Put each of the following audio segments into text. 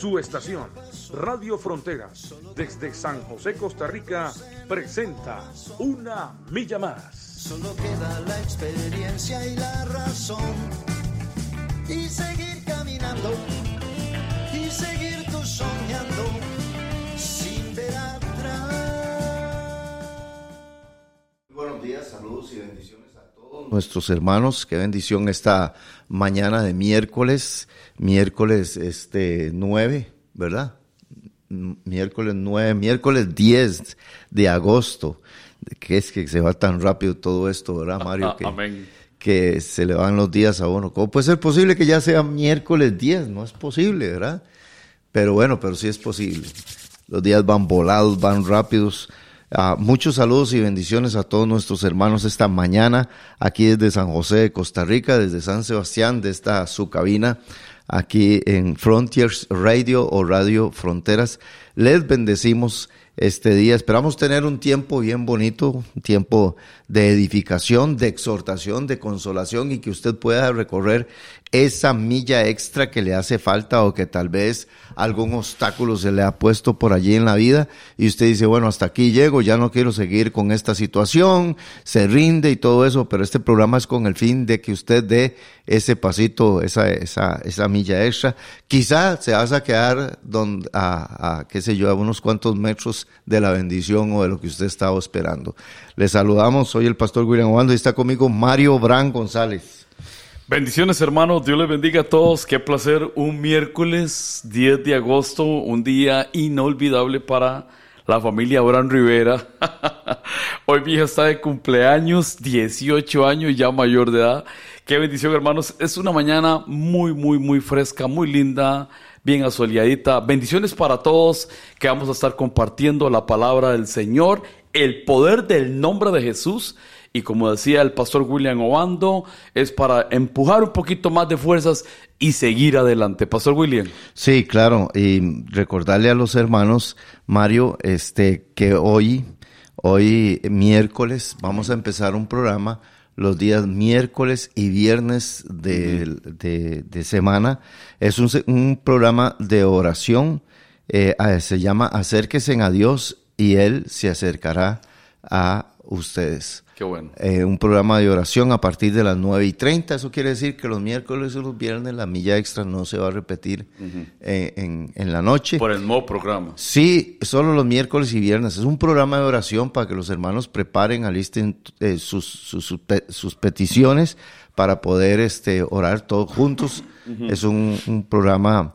Su estación, Radio Fronteras, desde San José, Costa Rica, presenta Una Milla Más. Solo queda la experiencia y la razón. Y seguir caminando, y seguir tú soñando, sin ver atrás. Buenos días, saludos y bendiciones nuestros hermanos. Qué bendición esta mañana de miércoles, miércoles este 9, ¿verdad? Miércoles 9, miércoles 10 de agosto. Que es que se va tan rápido todo esto, ¿verdad, Mario? Que, Amén. que se le van los días a uno. ¿Cómo puede ser posible que ya sea miércoles 10? No es posible, ¿verdad? Pero bueno, pero sí es posible. Los días van volados, van rápidos. Ah, muchos saludos y bendiciones a todos nuestros hermanos esta mañana, aquí desde San José de Costa Rica, desde San Sebastián, de esta su cabina, aquí en Frontiers Radio o Radio Fronteras. Les bendecimos este día. Esperamos tener un tiempo bien bonito, un tiempo de edificación, de exhortación, de consolación y que usted pueda recorrer esa milla extra que le hace falta o que tal vez algún obstáculo se le ha puesto por allí en la vida y usted dice, bueno, hasta aquí llego, ya no quiero seguir con esta situación, se rinde y todo eso, pero este programa es con el fin de que usted dé ese pasito, esa, esa, esa milla extra. Quizá se vas a quedar don, a, a, qué sé yo, a unos cuantos metros de la bendición o de lo que usted estaba esperando. Le saludamos, soy el pastor William Obando y está conmigo Mario Bran González. Bendiciones hermanos, Dios les bendiga a todos. Qué placer, un miércoles 10 de agosto, un día inolvidable para la familia Abraham Rivera. Hoy mi hija está de cumpleaños, 18 años, ya mayor de edad. Qué bendición hermanos, es una mañana muy, muy, muy fresca, muy linda, bien asoleadita. Bendiciones para todos que vamos a estar compartiendo la palabra del Señor, el poder del nombre de Jesús. Y como decía el pastor William Obando, es para empujar un poquito más de fuerzas y seguir adelante. Pastor William. Sí, claro. Y recordarle a los hermanos, Mario, este, que hoy, hoy miércoles, vamos a empezar un programa los días miércoles y viernes de, de, de semana. Es un, un, programa de oración. Eh, se llama Acérquese a Dios y Él se acercará a ustedes. Qué bueno. Eh, un programa de oración a partir de las 9 y 30. Eso quiere decir que los miércoles y los viernes la milla extra no se va a repetir uh -huh. eh, en, en, la noche. Por el nuevo programa. Sí, solo los miércoles y viernes. Es un programa de oración para que los hermanos preparen, alisten eh, sus, sus, sus, sus, peticiones para poder este, orar todos juntos. Uh -huh. Es un, un programa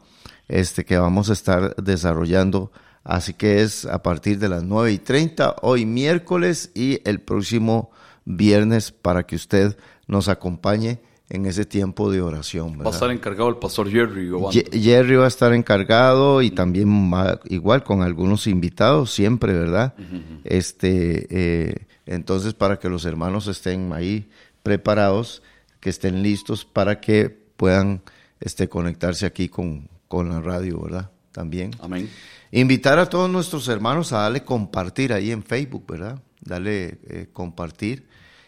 este, que vamos a estar desarrollando. Así que es a partir de las 9 y 30, hoy miércoles y el próximo viernes para que usted nos acompañe en ese tiempo de oración. ¿verdad? Va a estar encargado el pastor Jerry. Jerry va a estar encargado y también va, igual con algunos invitados siempre, ¿verdad? Uh -huh. Este, eh, entonces para que los hermanos estén ahí preparados, que estén listos para que puedan este, conectarse aquí con, con la radio, ¿verdad? También. Amén. Invitar a todos nuestros hermanos a darle compartir ahí en Facebook, ¿verdad? Darle eh, compartir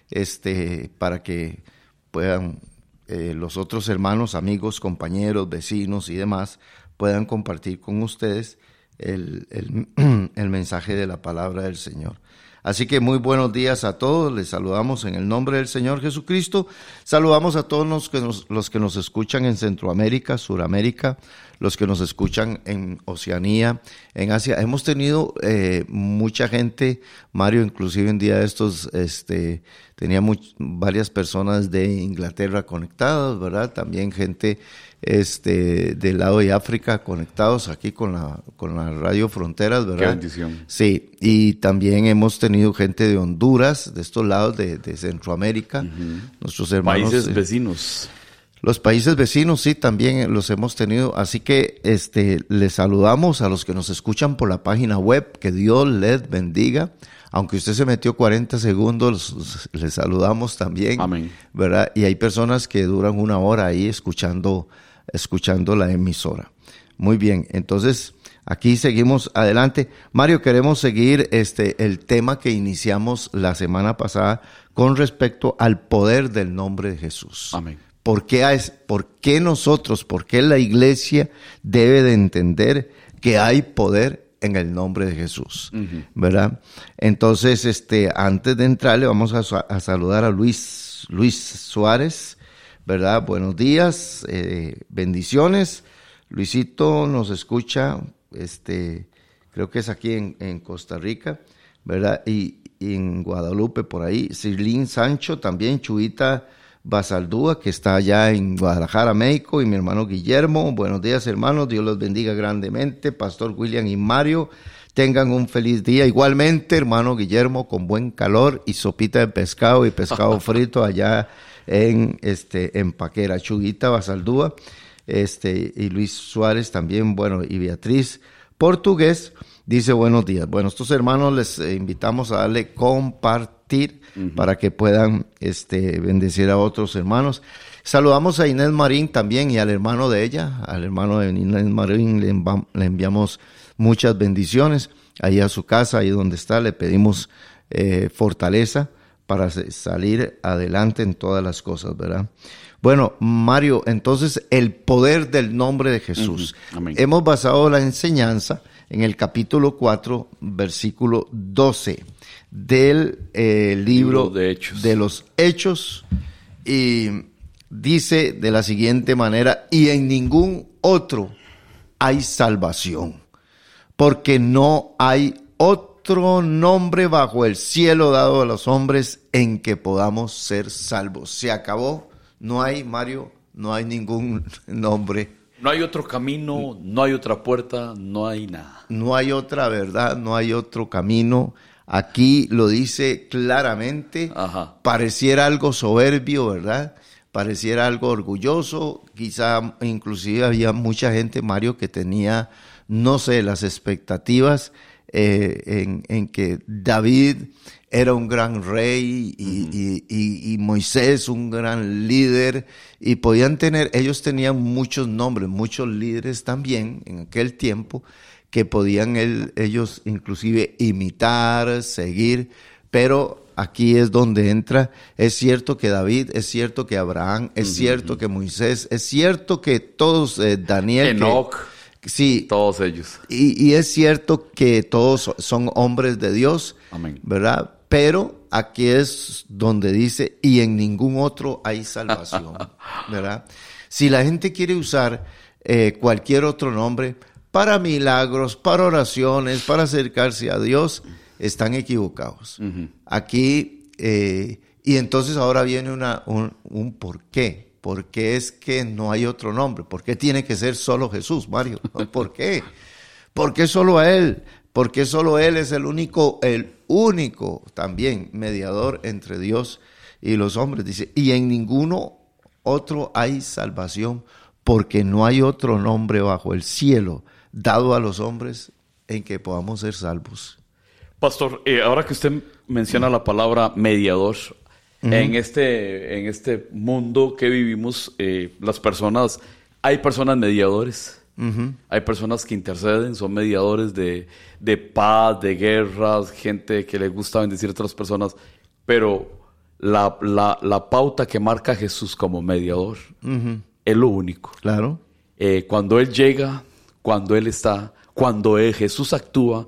este, para que puedan eh, los otros hermanos, amigos, compañeros, vecinos y demás puedan compartir con ustedes el, el, el mensaje de la palabra del Señor. Así que muy buenos días a todos, les saludamos en el nombre del Señor Jesucristo, saludamos a todos los que nos, los que nos escuchan en Centroamérica, Suramérica, los que nos escuchan en Oceanía, en Asia. Hemos tenido eh, mucha gente, Mario, inclusive en día de estos, este, tenía varias personas de Inglaterra conectadas, ¿verdad? También gente este, del lado de África conectados aquí con la, con la Radio Fronteras, ¿verdad? Qué bendición. Sí, y también hemos tenido gente de Honduras, de estos lados de, de Centroamérica, uh -huh. nuestros hermanos. Países vecinos. Los países vecinos sí también los hemos tenido, así que este les saludamos a los que nos escuchan por la página web, que Dios les bendiga. Aunque usted se metió 40 segundos, les saludamos también. Amén. ¿Verdad? Y hay personas que duran una hora ahí escuchando escuchando la emisora. Muy bien, entonces aquí seguimos adelante. Mario, queremos seguir este el tema que iniciamos la semana pasada con respecto al poder del nombre de Jesús. Amén. ¿Por qué, es, ¿Por qué nosotros, por qué la iglesia debe de entender que hay poder en el nombre de Jesús? ¿Verdad? Entonces, este, antes de entrarle, vamos a, a, saludar a Luis, Luis Suárez, ¿verdad? Buenos días, eh, bendiciones. Luisito nos escucha, este, creo que es aquí en, en Costa Rica, ¿verdad? Y, y, en Guadalupe por ahí. Sirlín Sancho también, Chuita Basaldúa, que está allá en Guadalajara, México, y mi hermano Guillermo. Buenos días, hermanos. Dios los bendiga grandemente. Pastor William y Mario, tengan un feliz día. Igualmente, hermano Guillermo, con buen calor y sopita de pescado y pescado frito allá en este en Paquera, Chuguita Basaldúa, este y Luis Suárez también, bueno, y Beatriz Portugués dice buenos días. Bueno, estos hermanos les invitamos a darle compartir uh -huh. para que puedan este bendecir a otros hermanos. Saludamos a Inés Marín también y al hermano de ella, al hermano de Inés Marín le, le enviamos muchas bendiciones ahí a su casa, ahí donde está, le pedimos eh, fortaleza para salir adelante en todas las cosas, ¿verdad? Bueno, Mario, entonces el poder del nombre de Jesús. Uh -huh. Hemos basado la enseñanza en el capítulo 4, versículo 12 del eh, libro, libro de, hechos. de los Hechos y dice de la siguiente manera, y en ningún otro hay salvación, porque no hay otro nombre bajo el cielo dado a los hombres en que podamos ser salvos. Se acabó, no hay, Mario, no hay ningún nombre. No hay otro camino, no hay otra puerta, no hay nada. No hay otra verdad, no hay otro camino. Aquí lo dice claramente. Ajá. Pareciera algo soberbio, ¿verdad? Pareciera algo orgulloso. Quizá inclusive había mucha gente, Mario, que tenía, no sé, las expectativas eh, en, en, que David era un gran rey y, uh -huh. y, y, y, Moisés un gran líder y podían tener, ellos tenían muchos nombres, muchos líderes también en aquel tiempo que podían el, ellos inclusive imitar, seguir, pero aquí es donde entra, es cierto que David, es cierto que Abraham, es uh -huh. cierto que Moisés, es cierto que todos, eh, Daniel, Enoch. Que, sí, todos ellos. Y, y, es cierto que todos son hombres de Dios, Amén. ¿verdad? Pero aquí es donde dice, y en ningún otro hay salvación, ¿verdad? Si la gente quiere usar eh, cualquier otro nombre para milagros, para oraciones, para acercarse a Dios, están equivocados. Uh -huh. Aquí, eh, y entonces ahora viene una, un, un por qué. ¿Por qué es que no hay otro nombre? ¿Por qué tiene que ser solo Jesús, Mario? ¿Por qué? ¿Por qué solo a Él? Porque solo Él es el único, el único también mediador entre Dios y los hombres. Dice, y en ninguno otro hay salvación, porque no hay otro nombre bajo el cielo dado a los hombres en que podamos ser salvos. Pastor, eh, ahora que usted menciona la palabra mediador, uh -huh. en, este, en este mundo que vivimos, eh, las personas, hay personas mediadores. Uh -huh. Hay personas que interceden, son mediadores de, de, paz, de guerras, gente que le gusta bendecir a otras personas, pero la, la, la pauta que marca Jesús como mediador uh -huh. es lo único. Claro. Eh, cuando Él llega, cuando Él está, cuando él, Jesús actúa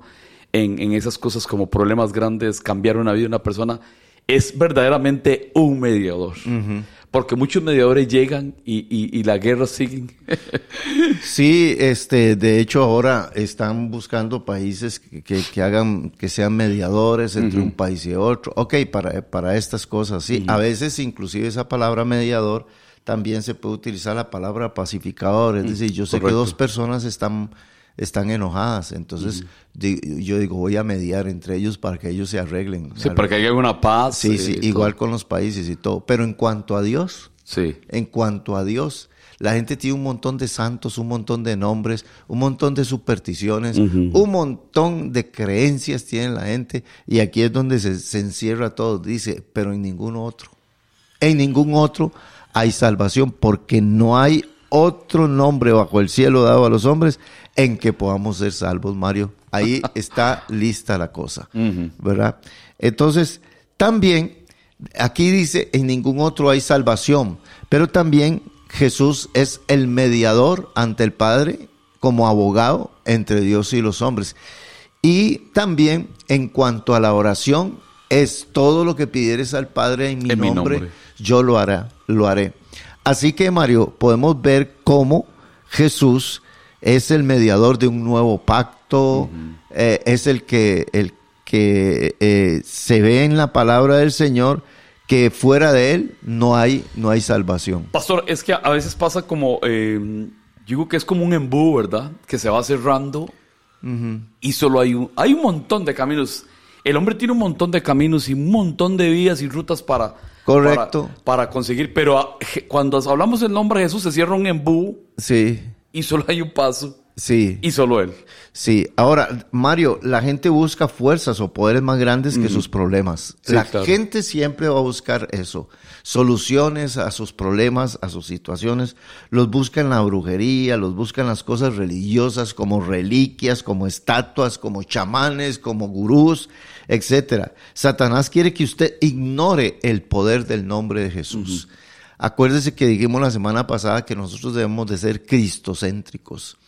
en, en, esas cosas como problemas grandes, cambiar una vida de una persona, es verdaderamente un mediador. Uh -huh. Porque muchos mediadores llegan y, y, y la guerra sigue. sí, este, de hecho ahora están buscando países que, que, hagan, que sean mediadores entre uh -huh. un país y otro. Ok, para, para estas cosas, sí. Uh -huh. A veces inclusive esa palabra mediador también se puede utilizar la palabra pacificador. Es decir, yo sé que dos personas están están enojadas. Entonces, uh -huh. yo digo, voy a mediar entre ellos para que ellos se arreglen. Sí, para que haya una paz. Sí, sí, igual con los países y todo. Pero en cuanto a Dios, Sí. En cuanto a Dios, la gente tiene un montón de santos, un montón de nombres, un montón de supersticiones, un montón de creencias tiene la gente y aquí es donde se, se encierra todo. Dice, pero en ningún otro. En ningún otro hay salvación porque no hay otro nombre bajo el cielo dado a los hombres en que podamos ser salvos, Mario. Ahí está lista la cosa, ¿verdad? Entonces, también aquí dice, en ningún otro hay salvación, pero también Jesús es el mediador ante el Padre como abogado entre Dios y los hombres. Y también en cuanto a la oración, es todo lo que pidieres al Padre en mi, En mi nombre, nombre. yo lo haré, lo haré. Así que Mario, podemos ver cómo Jesús es el mediador de un nuevo pacto, eh, es el que, el que eh, se ve en la palabra del Señor que fuera de él no hay, no hay salvación. Pastor, es que a veces pasa como, eh, yo digo que es como un embudo, ¿verdad? Que se va cerrando y solo hay un, hay un montón de caminos. El hombre tiene un montón de caminos y un montón de vías y rutas para, Correcto. para, para conseguir. Pero cuando hablamos del nombre de Jesús se cierra un embudo Sí, y solo hay un paso sí. y solo Él. Sí, ahora, Mario, la gente busca fuerzas o poderes más grandes que sus problemas. Sí, la claro. gente siempre va a buscar eso, soluciones a sus problemas, a sus situaciones. Los busca en la brujería, los busca en las cosas religiosas como reliquias, como estatuas, como chamanes, como gurús, etcétera. Satanás quiere que usted ignore el poder del nombre de Jesús. Acuérdese que dijimos la semana pasada que nosotros debemos de ser cristocéntricos.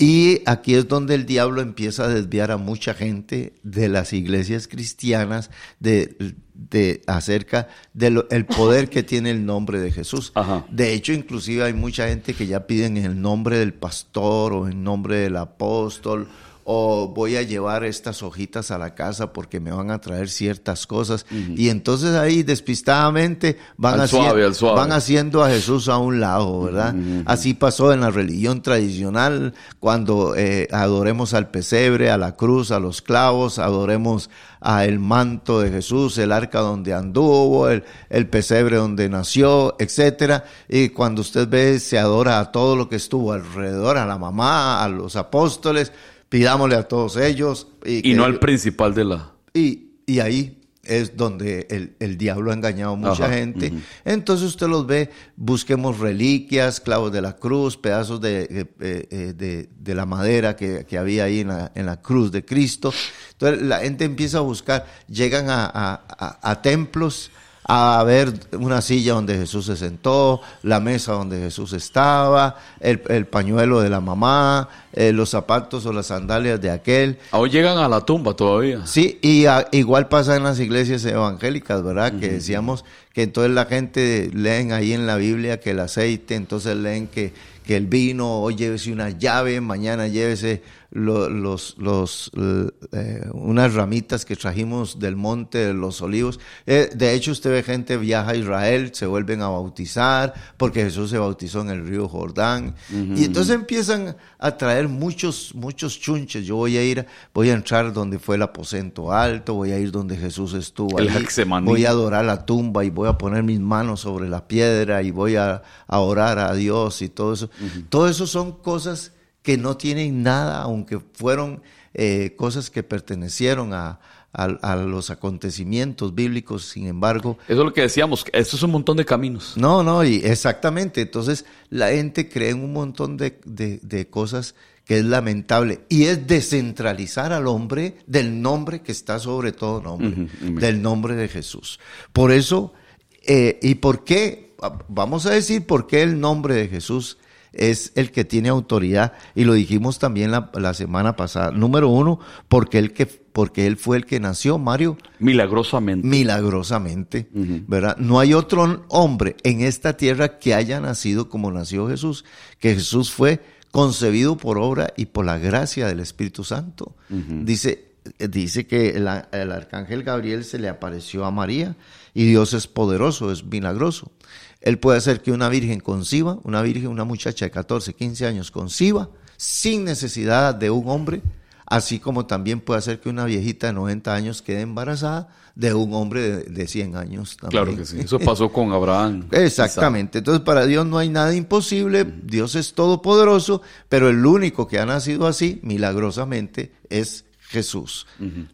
Y aquí es donde el diablo empieza a desviar a mucha gente de las iglesias cristianas de, de acerca del el poder que tiene el nombre de Jesús. Ajá. De hecho, inclusive hay mucha gente que ya piden en el nombre del pastor o en nombre del apóstol o voy a llevar estas hojitas a la casa porque me van a traer ciertas cosas. Y entonces ahí despistadamente van, haciendo, suave, al suave. van haciendo a Jesús a un lado, ¿verdad? Así pasó en la religión tradicional, cuando eh, adoremos al pesebre, a la cruz, a los clavos, adoremos a el manto de Jesús, el arca donde anduvo, el, el pesebre donde nació, etcétera. Y cuando usted ve, se adora a todo lo que estuvo alrededor, a la mamá, a los apóstoles, pidámosle a todos ellos. Y que- no al principal de la... y, y ahí es donde el, el diablo ha engañado a mucha Ajá, gente. Entonces usted los ve, busquemos reliquias, clavos de la cruz, pedazos de, eh, eh, de, de la madera que, que había ahí en la, en la cruz de Cristo. Entonces la gente empieza a buscar, llegan a, a- a- a templos a ver una silla donde Jesús se sentó, la mesa donde Jesús estaba, el, el pañuelo de la mamá, eh, los zapatos o las sandalias de aquel. Aún llegan a la tumba todavía. Sí, y a- igual pasa en las iglesias evangélicas, ¿verdad? Que decíamos que entonces la gente leen ahí en la Biblia que el aceite, entonces leen que, que el vino, hoy llévese una llave, mañana llévese los, los, eh, unas ramitas que trajimos del monte de los olivos. Eh, de hecho, usted ve gente viaja a Israel, se vuelven a bautizar, porque Jesús se bautizó en el río Jordán. Y entonces empiezan a traer muchos, muchos chunches. Yo voy a ir, voy a entrar donde fue el aposento alto, voy a ir donde Jesús estuvo El voy a adorar la tumba y voy a poner mis manos sobre la piedra y voy a, a orar a Dios y todo eso. Todo eso son cosas que no tienen nada, aunque fueron eh, cosas que pertenecieron a, a- a los acontecimientos bíblicos, sin embargo, Eso es lo que decíamos, esto es un montón de caminos. no, no, y exactamente. Entonces, la gente cree en un montón de, de- de cosas que es lamentable. Y es descentralizar al hombre del nombre que está sobre todo nombre, del nombre de Jesús. Por eso, eh, ¿y por qué? Vamos a decir por qué el nombre de Jesús es el que tiene autoridad. Y lo dijimos también la, la semana pasada. Número uno, porque él, que, porque él fue el que nació, Mario Milagrosamente. milagrosamente, ¿verdad? No hay otro hombre en esta tierra que haya nacido como nació Jesús, que Jesús fue concebido por obra y por la gracia del Espíritu Santo. Dice, dice que el, arcángel Gabriel se le apareció a María y Dios es poderoso, es milagroso. Él puede hacer que una virgen conciba, una virgen, una muchacha de 14, 15 años conciba, sin necesidad de un hombre, así como también puede hacer que una viejita de 90 años quede embarazada de un hombre de, de 100 años. También. Claro que sí. Eso pasó con Abraham. Exactamente. Entonces, para Dios no hay nada imposible. Dios es todopoderoso, pero el único que ha nacido así, milagrosamente, es Jesús.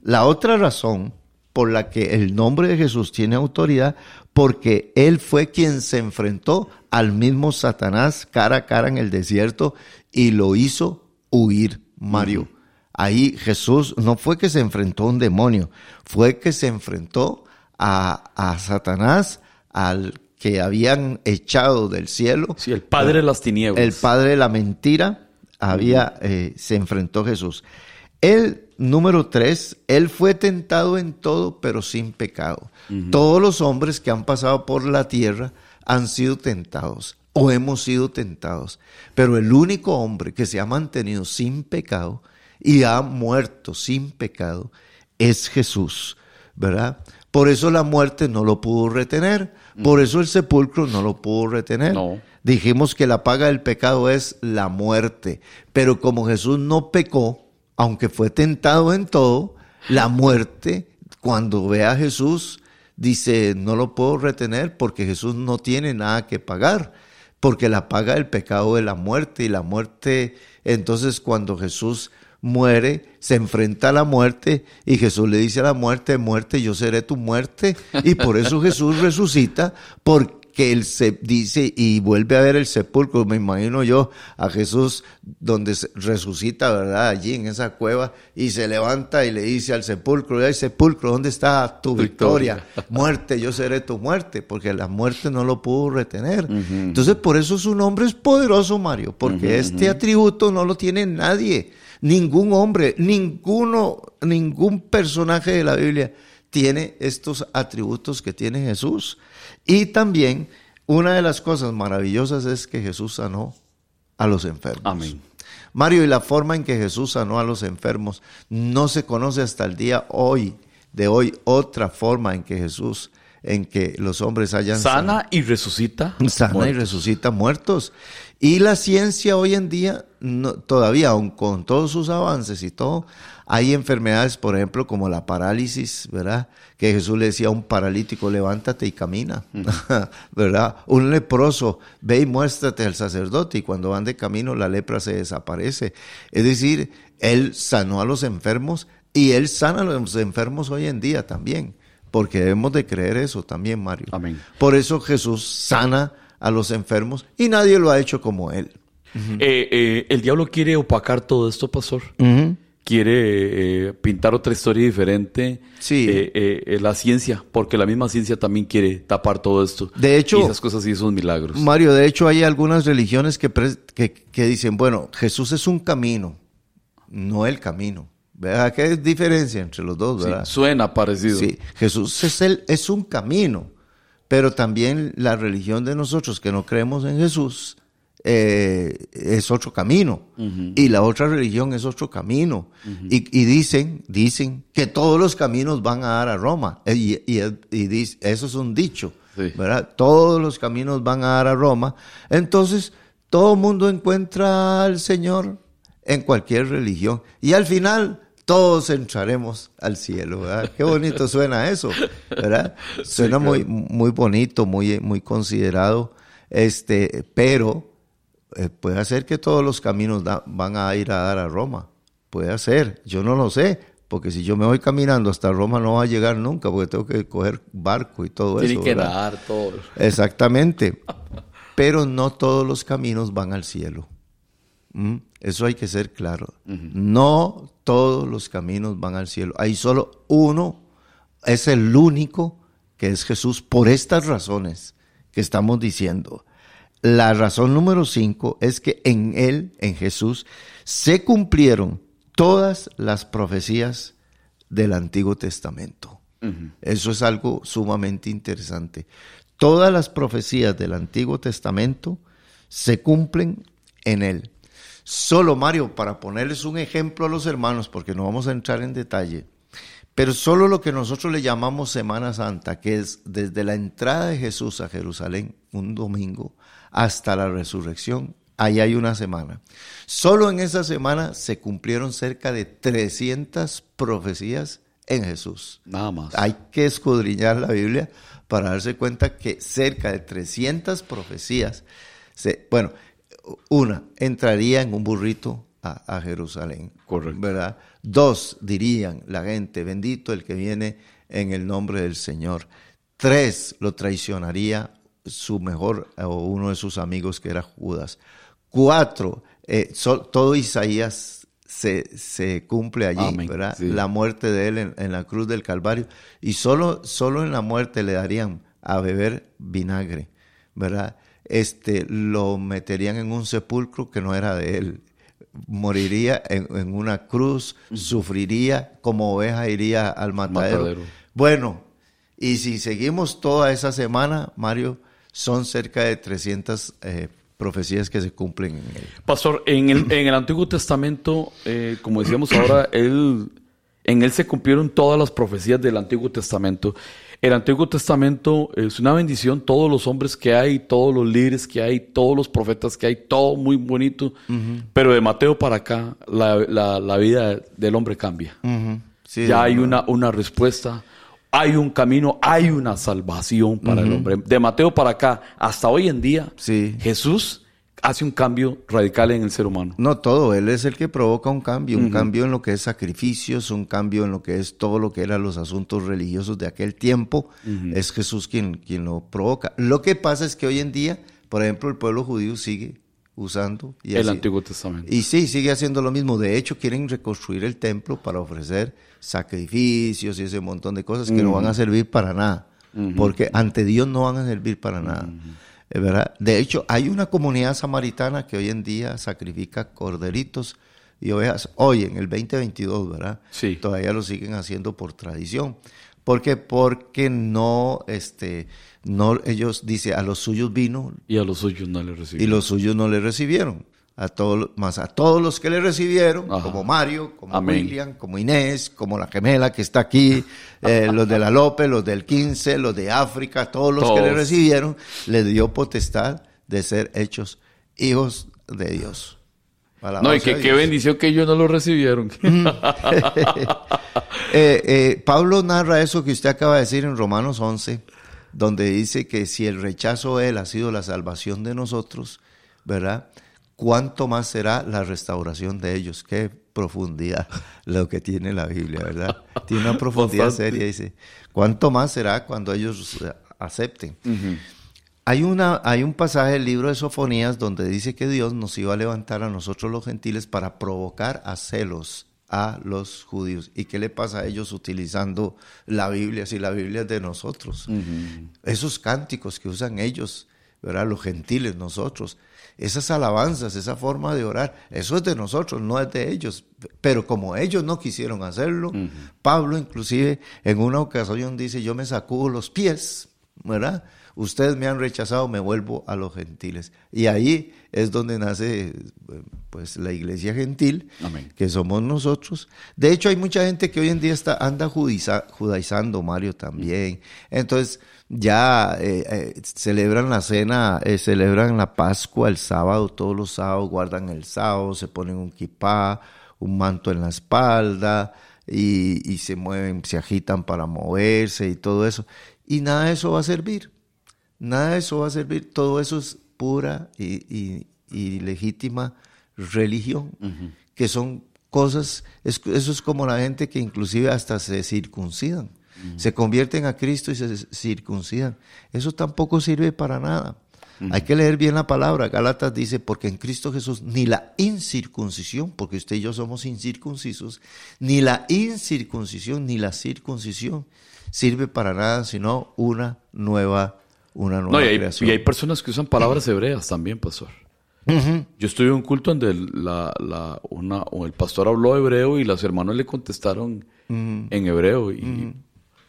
La otra razón por la que el nombre de Jesús tiene autoridad, porque Él fue quien se enfrentó al mismo Satanás cara a cara en el desierto y lo hizo huir, Mario. Ahí Jesús no fue que se enfrentó a un demonio, fue que se enfrentó a, a Satanás, al que habían echado del cielo. Sí, el padre de las tinieblas. El padre de la mentira había, eh, se enfrentó a Jesús. Él, número tres, él fue tentado en todo, pero sin pecado. Todos los hombres que han pasado por la tierra han sido tentados o hemos sido tentados. Pero el único hombre que se ha mantenido sin pecado y ha muerto sin pecado es Jesús, ¿verdad? Por eso la muerte no lo pudo retener, por eso el sepulcro no lo pudo retener. No. Dijimos que la paga del pecado es la muerte, pero como Jesús no pecó, aunque fue tentado en todo, la muerte, cuando ve a Jesús, dice, no lo puedo retener porque Jesús no tiene nada que pagar, porque la paga del pecado es la muerte y la muerte, entonces cuando Jesús muere, se enfrenta a la muerte y Jesús le dice a la muerte, muerte, yo seré tu muerte. Y por eso Jesús resucita, porque él se dice y vuelve a ver el sepulcro. Me imagino yo a Jesús donde resucita, ¿verdad? Allí en esa cueva y se levanta y le dice al sepulcro, ay sepulcro, ¿dónde está tu victoria? Victoria. Muerte, yo seré tu muerte, porque la muerte no lo pudo retener. Entonces, por eso su nombre es poderoso, Mario, porque este atributo no lo tiene nadie, ningún hombre, ninguno, ningún personaje de la Biblia tiene estos atributos que tiene Jesús. Y también, una de las cosas maravillosas es que Jesús sanó a los enfermos. Amén. Mario, y la forma en que Jesús sanó a los enfermos, no se conoce hasta el día hoy, de hoy, otra forma en que Jesús, en que los hombres hayan Sana y resucita. sana y resucita muertos. Y la ciencia hoy en día, no- todavía, aun con todos sus avances y todo, hay enfermedades, por ejemplo, como la parálisis, ¿verdad? Que Jesús le decía a un paralítico, levántate y camina, ¿verdad? Un leproso, ve y muéstrate al sacerdote y cuando van de camino la lepra se desaparece. Es decir, Él sanó a los enfermos y Él sana a los enfermos hoy en día también, porque debemos de creer eso también, Mario. Amén. Por eso Jesús sana a los enfermos y nadie lo ha hecho como Él. Eh, eh, el diablo quiere opacar todo esto, pastor. Quiere eh, pintar otra historia diferente. Sí. La ciencia, porque la misma ciencia también quiere tapar todo esto. De hecho- Y esas cosas sí son milagros. Mario, de hecho hay algunas religiones que, que, que dicen, bueno, Jesús es un camino, no el camino. ¿Verdad? ¿Qué diferencia entre los dos? Sí, suena parecido. Sí, Jesús es, el, es un camino, pero también la religión de nosotros que no creemos en Jesús eh, es otro camino. Y la otra religión es otro camino. Y, y dicen dicen que todos los caminos van a dar a Roma. Eh, y, y- y dice- eso es un dicho, Sí. ¿verdad? Todos los caminos van a dar a Roma, entonces todo mundo encuentra al Señor en cualquier religión. Y al final todos entraremos al cielo, ¿verdad? Qué bonito suena eso, ¿verdad? Suena muy, muy bonito, muy, muy considerado, este, pero eh, puede ser que todos los caminos da- van a ir a dar a Roma, puede ser, yo no lo sé, porque si yo me voy caminando hasta Roma no va a llegar nunca, porque tengo que coger barco y todo Tiene eso. que ¿verdad? nadar todo. Exactamente. Pero no todos los caminos van al cielo. ¿Mm? Eso hay que ser claro. No todos los caminos van al cielo. Hay solo uno, es el único, que es Jesús, por estas razones que estamos diciendo. La razón número cinco es que en Él, en Jesús, se cumplieron todas las profecías del Antiguo Testamento. Eso es algo sumamente interesante. Todas las profecías del Antiguo Testamento se cumplen en Él. Solo, Mario, para ponerles un ejemplo a los hermanos, porque no vamos a entrar en detalle, pero solo lo que nosotros le llamamos Semana Santa, que es desde la entrada de Jesús a Jerusalén, un domingo, hasta la resurrección, Ahí hay una semana. Solo en esa semana se cumplieron cerca de 300 profecías en Jesús. Nada más. Hay que escudriñar la Biblia para darse cuenta que cerca de 300 profecías, se, bueno, una, entraría en un burrito a, a Jerusalén. Correcto. ¿Verdad? Dos, dirían la gente, bendito el que viene en el nombre del Señor. Tres, lo traicionaría su mejor o uno de sus amigos que era Judas. Cuatro, eh, todo Isaías se, se cumple allí, Amén, ¿verdad? sí. La muerte de él en, en la cruz del Calvario. Y solo, solo en la muerte le darían a beber vinagre, ¿verdad? Este, lo meterían en un sepulcro que no era de él. Moriría en, en una cruz, sufriría, como oveja iría al matadero. Matadero. Bueno, y si seguimos toda esa semana, Mario, son cerca de 300 eh, profecías que se cumplen en él. Pastor, en el, en el Antiguo Testamento, eh, como decíamos ahora, él, en él se cumplieron todas las profecías del Antiguo Testamento. El Antiguo Testamento es una bendición, todos los hombres que hay, todos los líderes que hay, todos los profetas que hay, todo muy bonito. Pero de Mateo para acá, la, la- la vida del hombre cambia. Sí, ya hay una, una respuesta, hay un camino, hay una salvación para el hombre. De Mateo para acá, hasta hoy en día, Sí. Jesús hace un cambio radical en el ser humano. No todo, él es el que provoca un cambio, un cambio en lo que es sacrificios, un cambio en lo que es todo lo que eran los asuntos religiosos de aquel tiempo. Es Jesús quien, quien lo provoca. Lo que pasa es que hoy en día, por ejemplo, el pueblo judío sigue usando y el así- Antiguo Testamento. Y sí, sigue haciendo lo mismo. De hecho, quieren reconstruir el templo para ofrecer sacrificios y ese montón de cosas que no van a servir para nada. Porque ante Dios no van a servir para nada. Verdad. De hecho, hay una comunidad samaritana que hoy en día sacrifica corderitos y ovejas. Hoy, en el 2022, ¿verdad? Sí. Todavía lo siguen haciendo por tradición. ¿Por qué? Porque no, este, no, ellos, dice, a los suyos vino, Y a los suyos no le y recibieron. los suyos no le recibieron. A todos, más a todos los que le recibieron, Ajá. como Mario, como Amén. William, como Inés, como la gemela que está aquí, eh, los de la López, los del 15, los de África, todos los que le recibieron, le dio potestad de ser hechos hijos de Dios. No, y que qué bendición que ellos no lo recibieron. Eh, eh, Pablo narra eso que usted acaba de decir en Romanos 11, donde dice que si el rechazo de él ha sido la salvación de nosotros, ¿verdad? ¿Cuánto más será la restauración de ellos? Qué profundidad lo que tiene la Biblia, ¿verdad? Tiene una profundidad seria, dice. ¿Cuánto más será cuando ellos acepten? Hay, una, hay un pasaje del libro de Sofonías donde dice que Dios nos iba a levantar a nosotros los gentiles para provocar a celos a los judíos. ¿Y qué le pasa a ellos utilizando la Biblia si la Biblia es de nosotros? Esos cánticos que usan ellos, ¿verdad? Los gentiles, nosotros. Esas alabanzas, esa forma de orar, eso es de nosotros, no es de ellos. Pero como ellos no quisieron hacerlo, Pablo inclusive en una ocasión dice, yo me sacudo los pies, ¿verdad? Ustedes me han rechazado, me vuelvo a los gentiles. Y ahí es donde nace pues la iglesia gentil, Amén. que somos nosotros. De hecho, hay mucha gente que hoy en día está, anda judiza- judaizando, Mario, también. Entonces, ya eh, eh, celebran la cena, eh, celebran la Pascua el sábado, todos los sábados guardan el sábado, se ponen un kipá, un manto en la espalda y, y se mueven, se agitan para moverse y todo eso. Y nada de eso va a servir. Nada de eso va a servir. Todo eso es pura y, y- y legítima religión, que son cosas, es- eso es como la gente que inclusive hasta se circuncidan, se convierten a Cristo y se circuncidan. Eso tampoco sirve para nada. Hay que leer bien la palabra. Gálatas dice, porque en Cristo Jesús ni la incircuncisión, porque usted y yo somos incircuncisos, ni la incircuncisión ni la circuncisión sirve para nada, sino una nueva, una nueva No, y hay, creación. y hay personas que usan palabras hebreas también, pastor. Yo estuve en un culto donde la, la- una, o el pastor habló hebreo y los hermanos le contestaron en hebreo. Y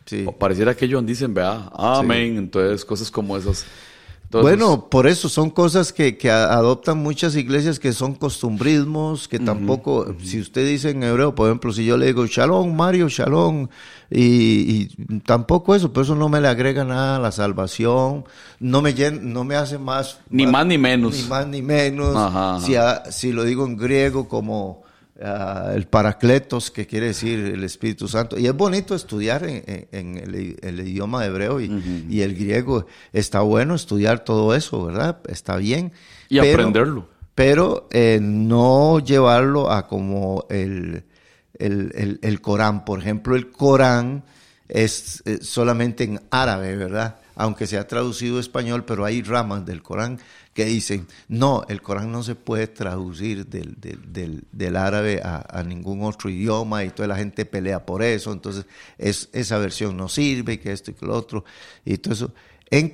Sí. pareciera que ellos dicen, vea, amén. Entonces, cosas como esas. Bueno, por eso son cosas que, que, adoptan muchas iglesias que son costumbrismos, que tampoco, si usted dice en hebreo, por ejemplo, si yo le digo shalom, Mario, shalom, y, tampoco eso, por eso no me le agrega nada a la salvación, no me, no me hace más... Ni más, ni menos. Ni más ni menos. Si, si lo digo en griego como Ah, el Paracletos, que quiere decir el Espíritu Santo. Y es bonito estudiar en, el, idioma hebreo y, el griego. Está bueno estudiar todo eso, ¿verdad? Está bien. Y aprenderlo. Pero eh, no llevarlo a como el, el, Corán. Por ejemplo, el Corán es eh, solamente en árabe, ¿verdad? Aunque se ha traducido español, pero hay ramas del Corán que dicen, no, el Corán no se puede traducir del, del, del, árabe a, ningún otro idioma y toda la gente pelea por eso, entonces es, esa versión no sirve, que esto y que lo otro, y todo eso. En,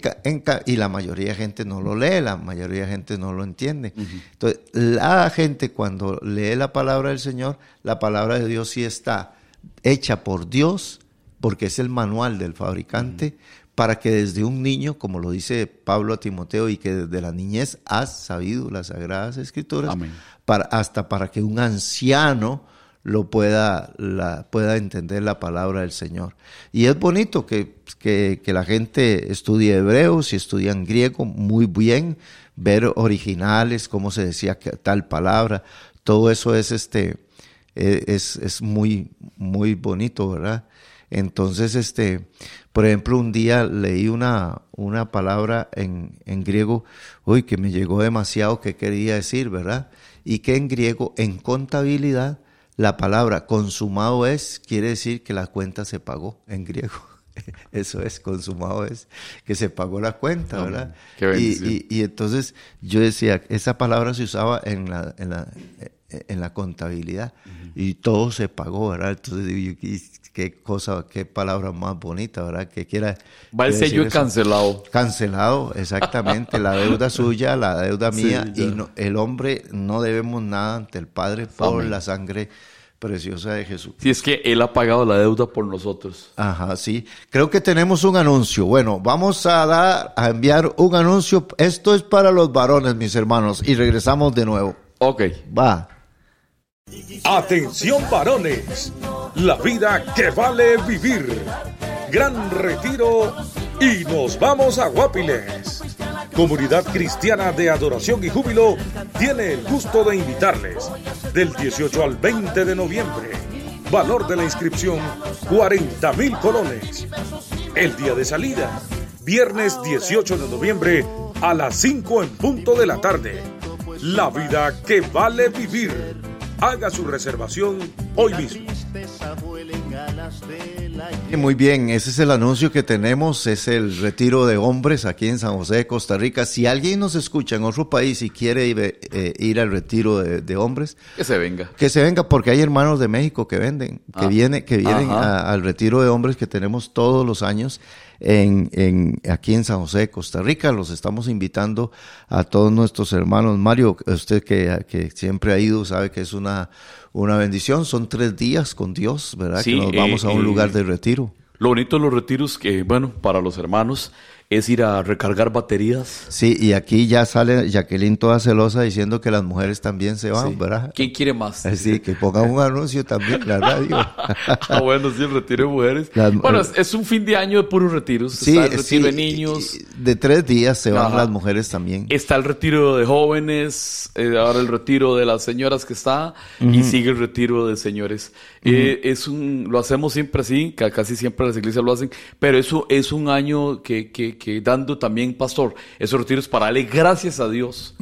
y la mayoría de gente no lo lee, la mayoría de gente no lo entiende. Entonces, la gente cuando lee la palabra del Señor, la palabra de Dios sí está hecha por Dios, porque es el manual del fabricante, para que desde un niño, como lo dice Pablo a Timoteo, y que desde la niñez has sabido las sagradas escrituras, Para, hasta para que un anciano lo pueda, la, pueda entender la palabra del Señor. Y es bonito que, que, la gente estudie hebreo, si estudian griego, muy bien, ver originales, cómo se decía tal palabra, todo eso es este, e, es, es muy, muy bonito, ¿verdad? Entonces, este, por ejemplo, un día leí una, una palabra en, en griego, uy, que me llegó demasiado que quería decir, ¿verdad? Y que en griego, en contabilidad, la palabra consumado es, quiere decir que la cuenta se pagó en griego. Eso es, consumado es que se pagó la cuenta, ¿verdad? y, y, entonces yo decía, esa palabra se usaba en la, en la, en la contabilidad y todo se pagó, ¿verdad? Entonces digo, qué cosa, qué palabra más bonita, ¿verdad? Que quiera. Va el sello cancelado. Cancelado, exactamente. la deuda suya, la deuda mía, y el hombre no debemos nada ante el Padre por la sangre preciosa de Jesús. Si es que Él ha pagado la deuda por nosotros. Ajá, sí. Creo que tenemos un anuncio. Bueno, vamos a dar, a enviar un anuncio. Esto es para los varones, mis hermanos, y regresamos de nuevo. Ok. Va. Atención varones, la vida que vale vivir. Gran retiro y nos vamos a Guapiles. Comunidad Cristiana de Adoración y Júbilo tiene el gusto de invitarles del 18 al 20 de noviembre. Valor de la inscripción 40 mil colones. El día de salida, viernes 18 de noviembre a las 5 en punto de la tarde. La vida que vale vivir Haga su reservación hoy mismo. Muy bien, ese es el anuncio que tenemos, es el retiro de hombres aquí en San José de Costa Rica. Si alguien nos escucha en otro país y quiere ir, eh, al retiro de, hombres, que se venga. Que se venga porque hay hermanos de México que venden, que, ah. viene, que vienen al retiro de hombres que tenemos todos los años en, en, aquí en San José de Costa Rica. Los estamos invitando a todos nuestros hermanos. Mario, usted que, que siempre ha ido, sabe que es una una bendición. Son tres días con Dios, ¿verdad? que nos vamos a un eh, lugar de retiro. Lo bonito de los retiros que, bueno, para los hermanos es ir a recargar baterías. Sí, y aquí ya sale Jacqueline toda celosa diciendo que las mujeres también se van, ¿verdad? ¿Quién quiere más? Sí, que pongan un anuncio también en la radio. ah, bueno, sí, el retiro de mujeres. bueno, es, un fin de año de puros retiros. Sí, Está el retiro de niños. De tres días se van las mujeres también. Está el retiro de jóvenes, eh, ahora el retiro de las señoras que está, y sigue el retiro de señores. Eh, es un, lo hacemos siempre así, casi siempre las iglesias lo hacen, pero eso es un año que, que que dando también, pastor, esos retiros para darle gracias a Dios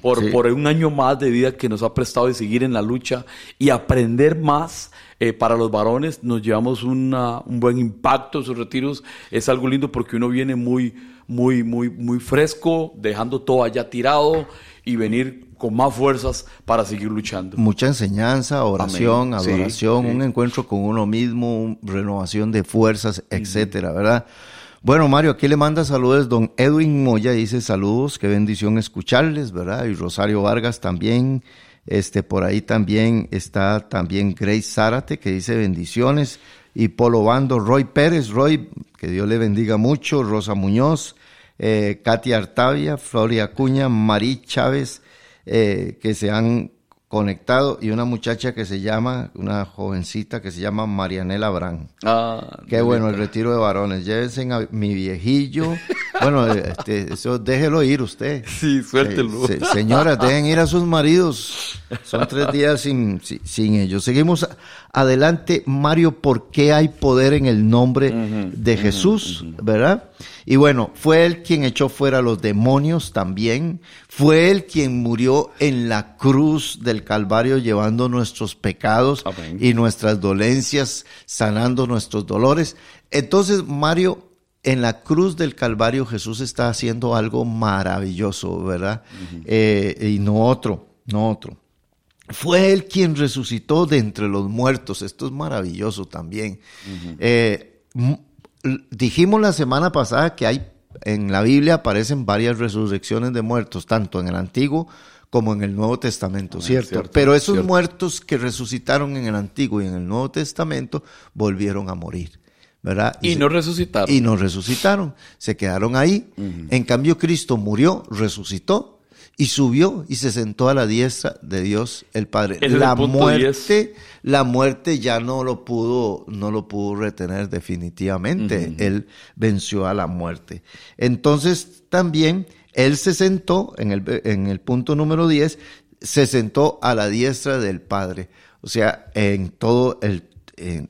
por, por un año más de vida que nos ha prestado de seguir en la lucha y aprender más. Eh, para los varones nos llevamos una, un buen impacto esos retiros. Es algo lindo porque uno viene muy, muy, muy, muy fresco, dejando todo allá tirado y venir con más fuerzas para seguir luchando. Mucha enseñanza, oración, adoración, un encuentro con uno mismo, renovación de fuerzas, etcétera, ¿verdad? Bueno, Mario, aquí le manda saludos don Edwin Moya, dice saludos, qué bendición escucharles, ¿verdad? Y Rosario Vargas también, este, por ahí también está también Grace Zárate, que dice bendiciones, y Polo Bando, Roy Pérez, Roy, que Dios le bendiga mucho, Rosa Muñoz, eh, Katy Artavia, Floria Acuña, Marí Chávez, eh, que se han conectado y una muchacha que se llama, una jovencita que se llama Marianela Brand. Ah, Qué bueno el retiro de varones. Llévense a mi viejillo. Bueno, este, eso déjelo ir usted. Sí, suéltelo. Se- se- señoras, dejen ir a sus maridos. Son tres días sin, sin, sin ellos. Seguimos adelante. Mario, ¿por qué hay poder en el nombre de Jesús? ¿Verdad? Y bueno, fue él quien echó fuera a los demonios también. Fue él quien murió en la cruz del Calvario llevando nuestros pecados Amén. y nuestras dolencias, sanando nuestros dolores. Entonces, Mario, en la cruz del Calvario Jesús está haciendo algo maravilloso, ¿verdad? Eh, y no otro, no otro. Fue él quien resucitó de entre los muertos. Esto es maravilloso también. Dijimos la semana pasada que hay en la Biblia aparecen varias resurrecciones de muertos, tanto en el Antiguo como en el Nuevo Testamento, ¿cierto? cierto, Pero esos cierto. muertos que resucitaron en el Antiguo y en el Nuevo Testamento volvieron a morir, ¿verdad? Y se- no resucitaron. y no resucitaron, se quedaron ahí. En cambio, Cristo murió, resucitó y subió y se sentó a la diestra de Dios el Padre. Es la el punto muerte, la muerte ya no lo pudo, no lo pudo retener definitivamente. Él venció a la muerte. Entonces, también él se sentó en el, en el punto número 10, se sentó a la diestra del Padre. O sea, en todo el, en-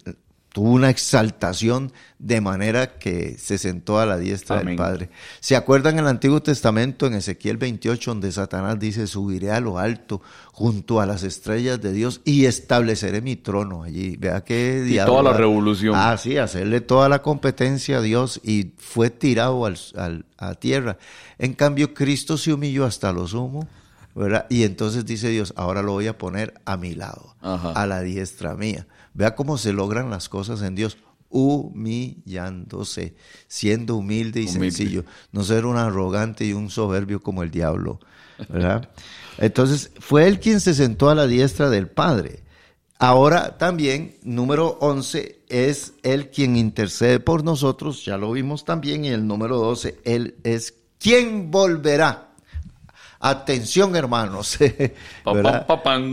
tuvo una exaltación de manera que se sentó a la diestra Amén. del Padre. ¿Se acuerdan en el Antiguo Testamento, en Ezequiel 28, donde Satanás dice, subiré a lo alto junto a las estrellas de Dios y estableceré mi trono allí? Vea qué Y diablo. toda la revolución. Ah, sí, hacerle toda la competencia a Dios y fue tirado al, al- a tierra. En cambio, Cristo se humilló hasta lo sumo, ¿verdad? Y entonces dice Dios, ahora lo voy a poner a mi lado, Ajá. a la diestra mía. Vea cómo se logran las cosas en Dios, humillándose, siendo humilde y Humilde. sencillo, no ser un arrogante y un soberbio como el diablo, ¿verdad? Entonces, fue él quien se sentó a la diestra del Padre. Ahora también, número 11, es él quien intercede por nosotros, ya lo vimos también, y el número 12, él es quien volverá. Atención, hermanos. ¿verdad?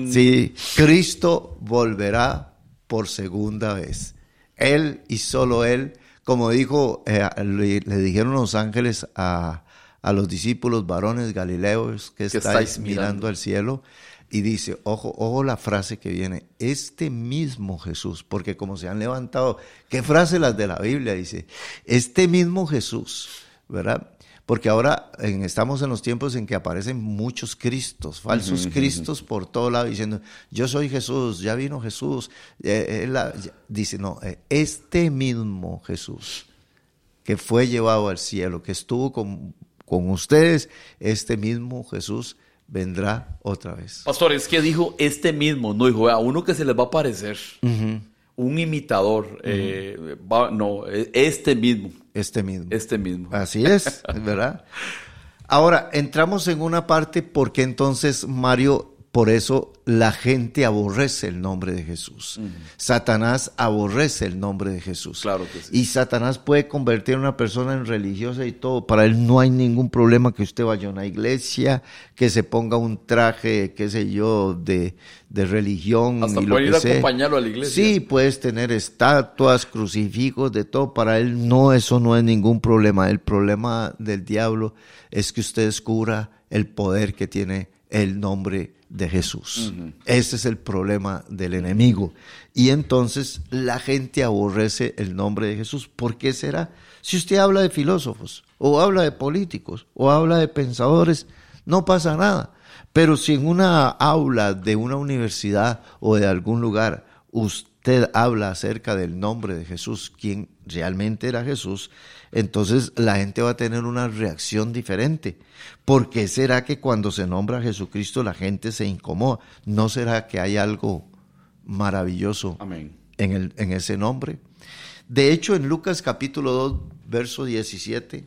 Sí, Cristo volverá por segunda vez. Él y solo Él, como dijo, eh, le, le dijeron los ángeles a, a los discípulos varones galileos que, Que estáis, estáis mirando. mirando. al cielo. Y dice, ojo, ojo la frase que viene, este mismo Jesús, porque como se han levantado, ¿qué frase las de la Biblia? Dice, este mismo Jesús, ¿verdad? Porque ahora en- estamos en los tiempos en que aparecen muchos Cristos, falsos Cristos por todo lado, diciendo, yo soy Jesús, ya vino Jesús. Eh, eh, la- dice, no, eh, este mismo Jesús que fue llevado al cielo, que estuvo con, con ustedes, este mismo Jesús vendrá otra vez. Pastor, es que dijo este mismo, no dijo, a uno que se les va a parecer, un imitador, eh, va- no, este mismo, Este mismo. este mismo. Así es, ¿verdad? Ahora, entramos en una parte porque entonces, Mario, por eso la gente aborrece el nombre de Jesús. Satanás aborrece el nombre de Jesús. Claro que sí. Y Satanás puede convertir a una persona en religiosa y todo. Para él no hay ningún problema que usted vaya a una iglesia, que se ponga un traje, qué sé yo, de, de religión. Hasta y lo puede ir que a sea. acompañarlo a la iglesia. Sí, puedes tener estatuas, crucifijos, de todo. Para él no, eso no es ningún problema. El problema del diablo es que usted descubra el poder que tiene el nombre de Jesús. Ese es el problema del enemigo. Y entonces la gente aborrece el nombre de Jesús. ¿Por qué será? Si usted habla de filósofos, o habla de políticos, o habla de pensadores, no pasa nada. Pero si en una aula de una universidad o de algún lugar usted habla acerca del nombre de Jesús, quien realmente era Jesús, entonces la gente va a tener una reacción diferente. ¿Por qué será que cuando se nombra a Jesucristo la gente se incomoda? ¿No será que hay algo maravilloso Amén. en, el, en ese nombre? De hecho, en Lucas capítulo 2, verso 17,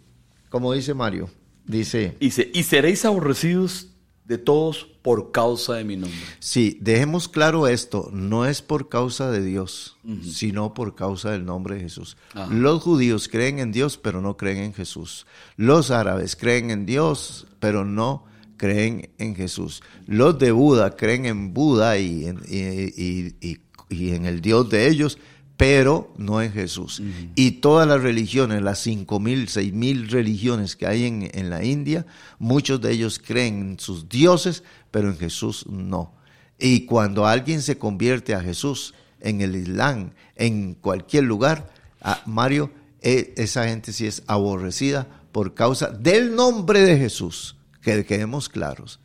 como dice Mario, dice, Dice, y seréis aborrecidos de todos por causa de mi nombre. Sí, dejemos claro esto, no es por causa de Dios, sino por causa del nombre de Jesús. Ajá. Los judíos creen en Dios, pero no creen en Jesús. Los árabes creen en Dios, pero no creen en Jesús. Los de Buda creen en Buda y en, y- y- y- y en el Dios de ellos, pero no en Jesús. Y todas las religiones, las cinco mil, seis mil religiones que hay en, en la India, muchos de ellos creen en sus dioses, pero en Jesús no. Y cuando alguien se convierte a Jesús en el Islam, en cualquier lugar, a Mario, e- esa gente sí es aborrecida por causa del nombre de Jesús. Que quedemos claros,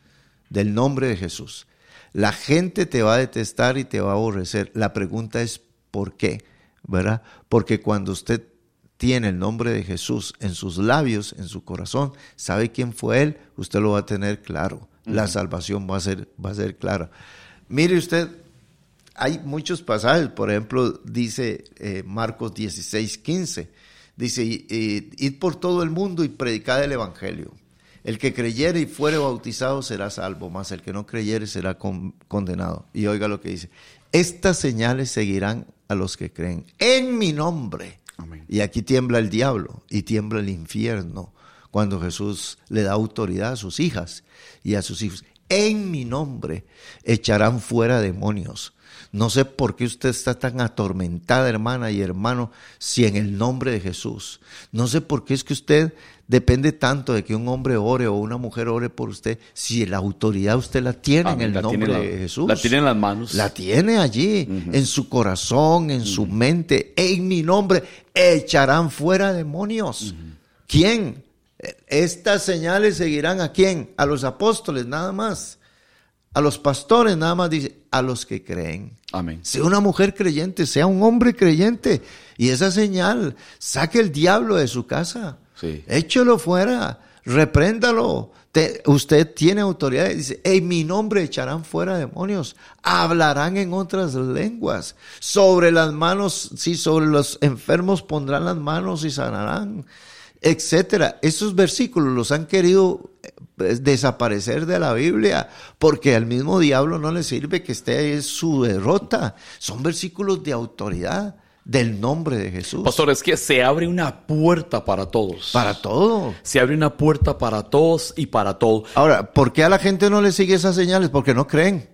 del nombre de Jesús. La gente te va a detestar y te va a aborrecer. La pregunta es ¿por qué? ¿Verdad? Porque cuando usted tiene el nombre de Jesús en sus labios, en su corazón, sabe quién fue Él, usted lo va a tener claro. La salvación va a ser, va a ser clara. Mire usted, hay muchos pasajes, por ejemplo, dice eh, Marcos 16, 15, dice, "Y- y- id por todo el mundo y predicad el Evangelio. El que creyere y fuere bautizado será salvo, mas el que no creyere será con- condenado. Y oiga lo que dice, estas señales seguirán a los que creen en mi nombre. Amén. Y aquí tiembla el diablo y tiembla el infierno cuando Jesús le da autoridad a sus hijas y a sus hijos. En mi nombre echarán fuera demonios. No sé por qué usted está tan atormentada, hermana y hermano, si en el nombre de Jesús. No sé por qué es que usted depende tanto de que un hombre ore o una mujer ore por usted, si la autoridad usted la tiene Amén. en el nombre tiene de Jesús. la tiene en las manos. La tiene allí, en su corazón, en su mente. En mi nombre echarán fuera demonios. ¿Quién? Estas señales seguirán a quién? A los apóstoles, nada más. A los pastores, nada más dice, a los que creen. Amén. Sea una mujer creyente, sea un hombre creyente. Y esa señal, saque el diablo de su casa. Échelo fuera, repréndalo. Te- usted tiene autoridad. Dice, en mi nombre echarán fuera demonios. Hablarán en otras lenguas. Sobre las manos, sí, sobre los enfermos pondrán las manos y sanarán. Etcétera. Esos versículos los han querido eh, desaparecer de la Biblia porque al mismo diablo no le sirve que esté ahí su derrota. Son versículos de autoridad del nombre de Jesús. Pastor, es que se abre una puerta para todos. Para todo. Se abre una puerta para todos y para todo. Ahora, ¿por qué a la gente no le sigue esas señales? Porque no creen.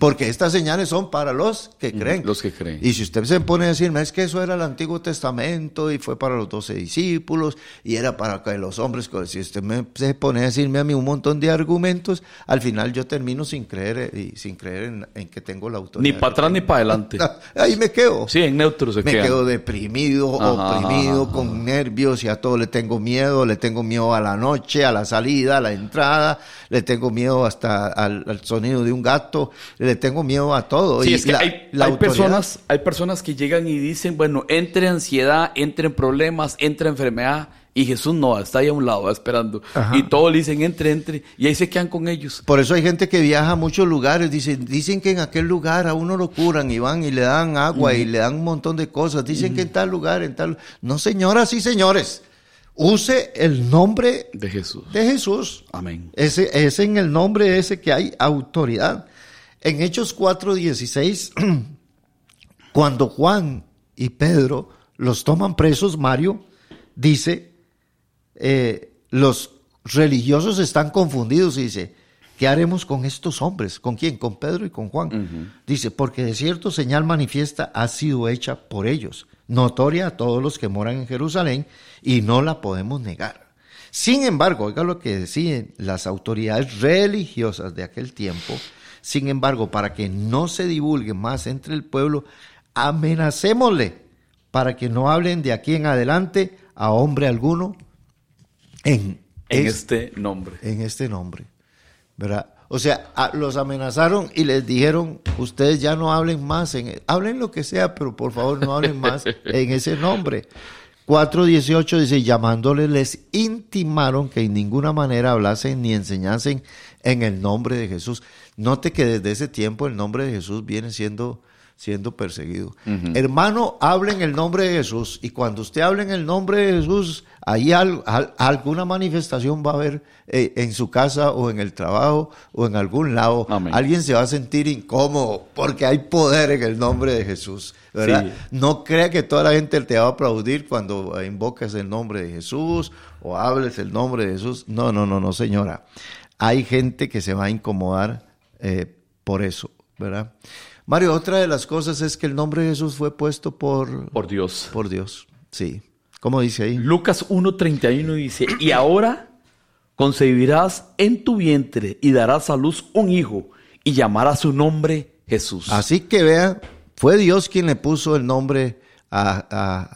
Porque estas señales son para los que creen. los que creen. Y si usted se pone a decirme, es que eso era el Antiguo Testamento y fue para los doce discípulos y era para que los hombres, si usted me, se pone a decirme a mí un montón de argumentos, al final yo termino sin creer eh, y sin creer en, en que tengo la autoridad. Ni para atrás ni para adelante. Ahí me quedo. Sí, en neutro se Me quedo deprimido, Ajá, oprimido, ajá, con nervios y a todo le tengo miedo. Le tengo miedo a la noche, a la salida, a la entrada. Le tengo miedo hasta al, al sonido de un gato. Le tengo miedo a todo. Sí, Y es que la- hay, la hay personas, hay personas que llegan y dicen, bueno, entre ansiedad, entre problemas, entre enfermedad, y Jesús no, está ahí a un lado, esperando. Ajá. Y todos le dicen, entre, entre, y ahí se quedan con ellos. Por eso hay gente que viaja a muchos lugares. Dicen, dicen que en aquel lugar a uno lo curan y van y le dan agua y le dan un montón de cosas. Dicen que en tal lugar, en tal. No, señoras y señores. Use el nombre De Jesús. de Jesús. Amén. Ese, es en el nombre ese que hay autoridad. En Hechos 4:16, cuando Juan y Pedro los toman presos, Mario dice, eh, los religiosos están confundidos y dice, ¿qué haremos con estos hombres? ¿Con quién? Con Pedro y con Juan. Dice, porque de cierto señal manifiesta ha sido hecha por ellos, notoria a todos los que moran en Jerusalén, y no la podemos negar. Sin embargo, oiga lo que decían las autoridades religiosas de aquel tiempo, sin embargo, para que no se divulgue más entre el pueblo, amenacémosle para que no hablen de aquí en adelante a hombre alguno en, En es- este nombre. en este nombre. ¿Verdad? O sea, a- los amenazaron y les dijeron, ustedes ya no hablen más, en, hablen lo que sea, pero por favor no hablen más en ese nombre. 4.18 dice, llamándoles les intimaron que en ninguna manera hablasen ni enseñasen en el nombre de Jesús. Note que desde ese tiempo el nombre de Jesús viene siendo siendo perseguido. Hermano, hable en el nombre de Jesús y cuando usted hable en el nombre de Jesús, ahí alguna manifestación va a haber eh, en su casa o en el trabajo o en algún lado. Alguien se va a sentir incómodo porque hay poder en el nombre de Jesús. ¿verdad? No crea que toda la gente te va a aplaudir cuando invocas el nombre de Jesús o hables el nombre de Jesús. No, no, no, no, señora. Hay gente que se va a incomodar eh, por eso, ¿verdad? Mario, otra de las cosas es que el nombre de Jesús fue puesto por... Por Dios. Por Dios, sí. ¿Cómo dice ahí? Lucas 1.31 dice, y ahora concebirás en tu vientre y darás a luz un hijo y llamarás su nombre Jesús. Así que vea, fue Dios quien le puso el nombre a,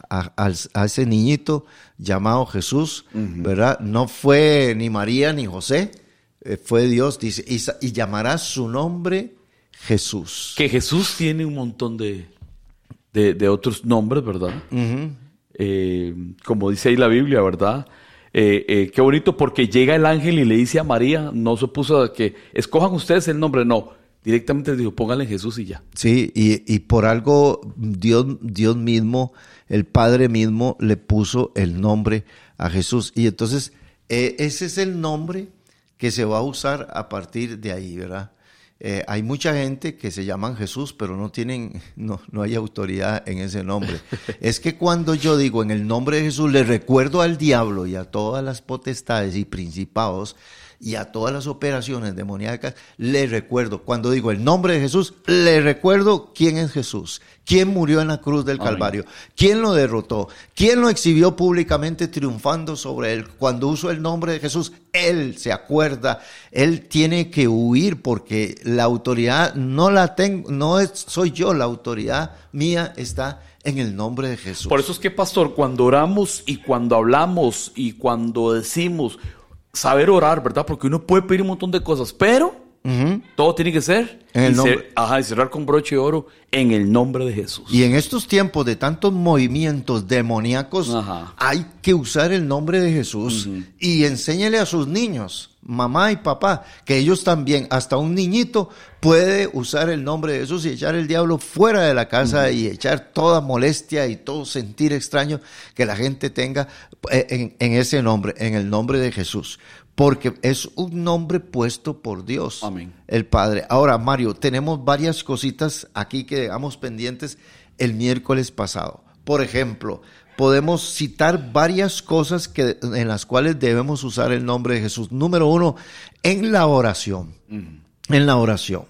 ese niñito llamado Jesús, ¿verdad? No fue ni María ni José, fue Dios, dice, y, y llamarás su nombre Jesús. Que Jesús tiene un montón de, de, otros nombres, ¿verdad? Eh, como dice ahí la Biblia, ¿verdad? Eh, eh, qué bonito porque llega el ángel y le dice a María, no se puso a que escojan ustedes el nombre, no, directamente le dijo, pónganle Jesús y ya. Sí, y, por algo Dios, Dios mismo, el Padre mismo, le puso el nombre a Jesús. Y entonces, ese es el nombre que se va a usar a partir de ahí, ¿verdad? Eh, hay mucha gente que se llaman Jesús, pero no tienen, no, no hay autoridad en ese nombre. es que cuando yo digo en el nombre de Jesús, le recuerdo al diablo y a todas las potestades y principados y a todas las operaciones demoníacas, le recuerdo, cuando digo el nombre de Jesús, le recuerdo quién es Jesús, quién murió en la cruz del Calvario, quién lo derrotó, quién lo exhibió públicamente triunfando sobre él. Cuando uso el nombre de Jesús, él se acuerda, él tiene que huir porque la autoridad no la tengo, no es, soy yo, la autoridad mía está en el nombre de Jesús. Por eso es que, pastor, cuando oramos y cuando hablamos y cuando decimos, saber orar, ¿verdad? Porque uno puede pedir un montón de cosas, pero todo tiene que ser en el nombre. ajá, y cerrar con broche de oro en el nombre de Jesús. Y en estos tiempos de tantos movimientos demoníacos, hay que usar el nombre de Jesús y enséñele a sus niños, mamá y papá, que ellos también, hasta un niñito, puede usar el nombre de Jesús y echar el diablo fuera de la casa y echar toda molestia y todo sentir extraño que la gente tenga eh, en ese nombre, en el nombre de Jesús porque es un nombre puesto por Dios, Amén. el Padre. Ahora, Mario, tenemos varias cositas aquí que dejamos pendientes el miércoles pasado. Por ejemplo, podemos citar varias cosas que, en las cuales debemos usar el nombre de Jesús. Número uno, en la oración. En la oración.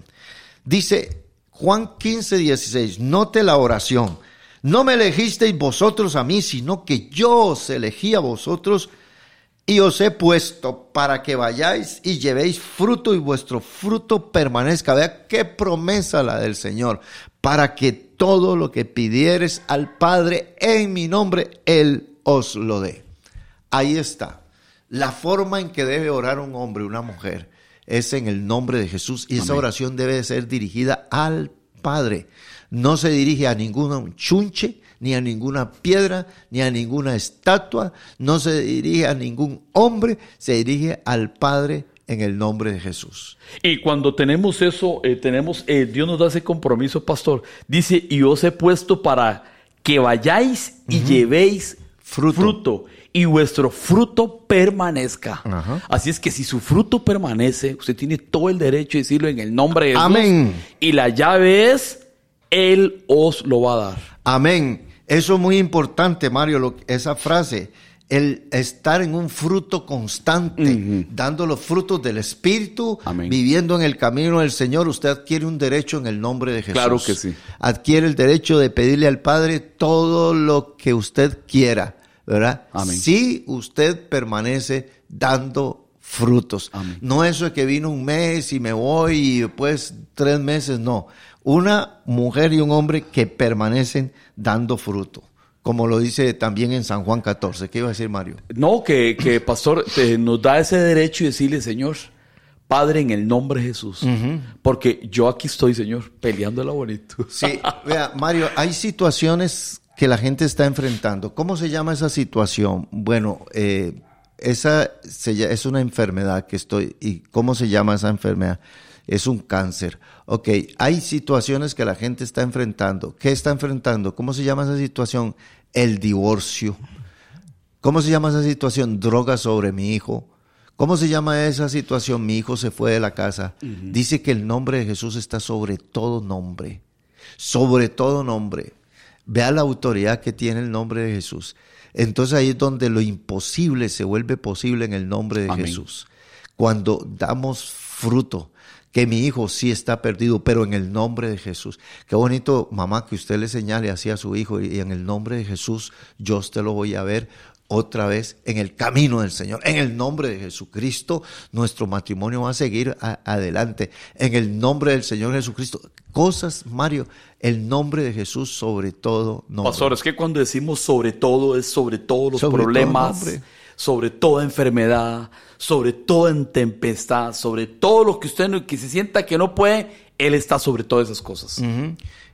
Dice Juan 15, 16, note la oración. No me elegisteis vosotros a mí, sino que yo os elegí a vosotros y os he puesto para que vayáis y llevéis fruto y vuestro fruto permanezca. Vea qué promesa la del Señor. Para que todo lo que pidieres al Padre en mi nombre, Él os lo dé. Ahí está. La forma en que debe orar un hombre, una mujer, es en el nombre de Jesús. Y esa oración debe ser dirigida al Padre. No se dirige a ningún chunche, ni a ninguna piedra, ni a ninguna estatua, no se dirige a ningún hombre, se dirige al Padre en el nombre de Jesús. Y cuando tenemos eso, eh, tenemos, eh, Dios nos da ese compromiso, pastor. Dice, y os he puesto para que vayáis y llevéis fruto. y vuestro fruto permanezca. Así es que si su fruto permanece, usted tiene todo el derecho de decirlo en el nombre de Jesús. Amén. Y la llave es, Él os lo va a dar. Amén. Eso es muy importante, Mario, esa frase. El estar en un fruto constante, dando los frutos del Espíritu, viviendo en el camino del Señor, usted adquiere un derecho en el nombre de Jesús. Claro que sí. Adquiere el derecho de pedirle al Padre todo lo que usted quiera, ¿verdad? Amén. Si usted permanece dando frutos. No eso de que vino un mes y me voy y después tres meses, no una mujer y un hombre que permanecen dando fruto, como lo dice también en San Juan 14. ¿Qué iba a decir Mario? No, que, que pastor nos da ese derecho y decirle, Señor, Padre, en el nombre de Jesús, porque yo aquí estoy, Señor, peleando la bonito. Sí, vea, Mario, hay situaciones que la gente está enfrentando. ¿Cómo se llama esa situación? Bueno, eh, esa es una enfermedad que estoy. ¿Y cómo se llama esa enfermedad? Es un cáncer. Ok, hay situaciones que la gente está enfrentando. ¿Qué está enfrentando? ¿Cómo se llama esa situación? El divorcio. ¿Cómo se llama esa situación? Droga sobre mi hijo. ¿Cómo se llama esa situación? Mi hijo se fue de la casa. Dice que el nombre de Jesús está sobre todo nombre. Sobre todo nombre. Vea la autoridad que tiene el nombre de Jesús. Entonces ahí es donde lo imposible se vuelve posible en el nombre de Amén. Jesús. Cuando damos fruto, que mi hijo sí está perdido, pero en el nombre de Jesús. Qué bonito, mamá, que usted le señale así a su hijo y en el nombre de Jesús yo te lo voy a ver otra vez en el camino del Señor. En el nombre de Jesucristo, nuestro matrimonio va a seguir a- adelante. En el nombre del Señor Jesucristo. Cosas, Mario, el nombre de Jesús sobre todo nombre. Pastor, es que cuando decimos sobre todo es sobre todos los Sobre problemas, sobre toda enfermedad, sobre toda tempestad, sobre todo lo que usted no- que se sienta que no puede, Él está sobre todas esas cosas.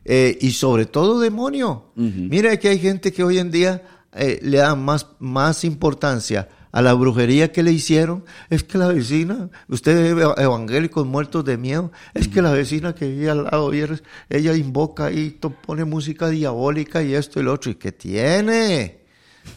Eh, y sobre todo demonio. Mira que hay gente que hoy en día eh, le da más, más importancia a la brujería que le hicieron. Es que la vecina, usted ve evangélicos muertos de miedo, es que la vecina que vive al lado, ella invoca y pone música diabólica y esto y lo otro. ¿Y qué tiene?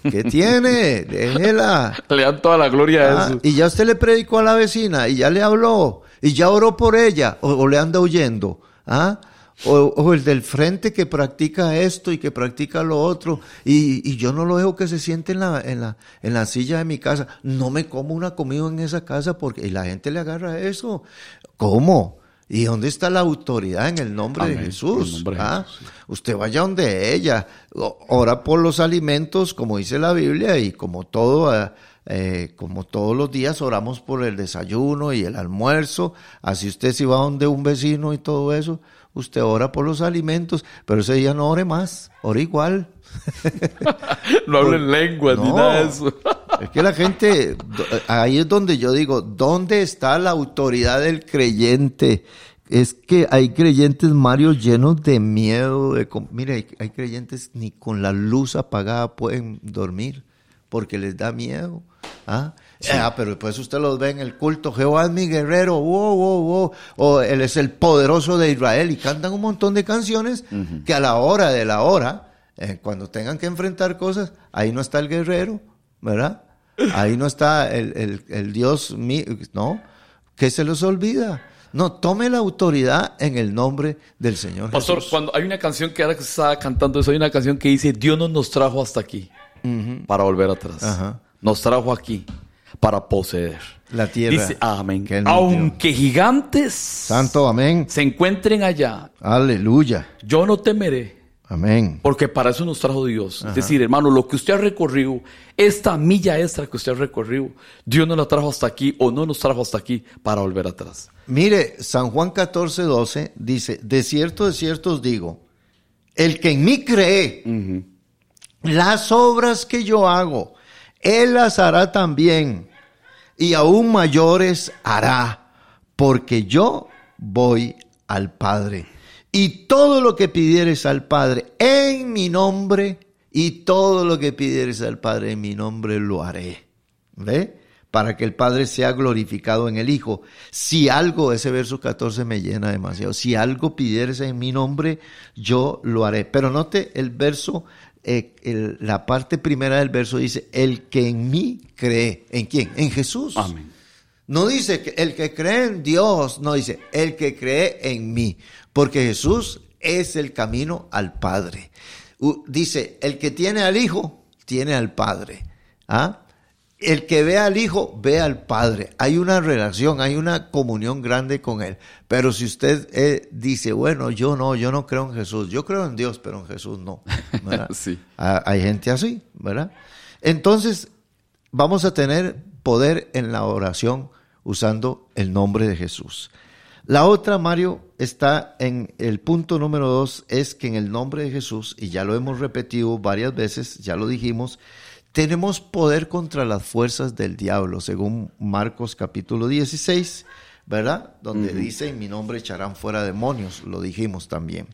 ¿Qué tiene? Déjela. Le dan toda la gloria a Ah, eso. y ya usted le predicó a la vecina y ya le habló y ya oró por ella o, o le anda huyendo. ¿Ah? O, o el del frente que practica esto y que practica lo otro y, y yo no lo dejo que se siente en la, en, la, en la silla de mi casa. No me como una comida en esa casa porque y la gente le agarra eso. ¿Cómo? ¿Y dónde está la autoridad en el nombre Amén, de Jesús? ¿Ah? Jesús, sí. Usted vaya donde ella, ora por los alimentos, como dice la Biblia, y como todo, eh, eh, como todos los días oramos por el desayuno y el almuerzo. Así usted si va donde un vecino y todo eso, usted ora por los alimentos, pero ese día no ore más, ore igual. No hablen lenguas ni No. nada de eso. Es que la gente, ahí es donde yo digo, ¿dónde está la autoridad del creyente? Es que hay creyentes, Mario, llenos de miedo. De, mire, hay, hay creyentes ni con la luz apagada pueden dormir porque les da miedo. ¿Ah? Ah, pero después usted los ve en el culto, Jehová es mi guerrero, wow, wow, wow, o Él es el poderoso de Israel, y cantan un montón de canciones que a la hora de la hora, eh, cuando tengan que enfrentar cosas, ahí no está el guerrero, ¿verdad? Ahí no está el, el- el Dios mío, ¿no? Que se los olvida. No, tome la autoridad en el nombre del Señor Pastor, Jesús. cuando hay una canción que ahora que se estaba cantando eso, hay una canción que dice, Dios no nos trajo hasta aquí para volver atrás. Ajá. Nos trajo aquí para poseer. La tierra Dice, amén. que Aunque gigantes Santo, amén. se encuentren allá, Aleluya. yo no temeré. Amén. Porque para eso nos trajo Dios. Es decir, hermano, lo que usted ha recorrido, esta milla extra que usted ha recorrido, Dios no la trajo hasta aquí o no nos trajo hasta aquí para volver atrás. Mire, San Juan 14, 12 dice, de cierto, de cierto os digo, el que en mí cree, las obras que yo hago, él las hará también, y aún mayores hará, porque yo voy al Padre. Y todo lo que pidieres al Padre en mi nombre, y todo lo que pidieres al Padre en mi nombre lo haré. ¿Ve? Para que el Padre sea glorificado en el Hijo. Si algo, ese verso 14 me llena demasiado. Si algo pidieres en mi nombre, yo lo haré. Pero note el verso, eh, el- la parte primera del verso dice, el que en mí cree. ¿En quién? En Jesús. Amén. No dice que el que cree en Dios, no dice el que cree en mí, porque Jesús es el camino al Padre. Dice, el que tiene al Hijo, tiene al Padre. ¿Ah? El que ve al Hijo, ve al Padre. Hay una relación, hay una comunión grande con Él. Pero si usted eh, dice, bueno, yo no, yo no creo en Jesús, yo creo en Dios, pero en Jesús no. Sí. Ah, Hay gente así, ¿verdad? Entonces, vamos a tener poder en la oración usando el nombre de Jesús. La otra, Mario, está en el punto número dos, es que en el nombre de Jesús, y ya lo hemos repetido varias veces, ya lo dijimos, tenemos poder contra las fuerzas del diablo, según Marcos capítulo 16, ¿verdad? Donde dice, en mi nombre echarán fuera demonios, lo dijimos también.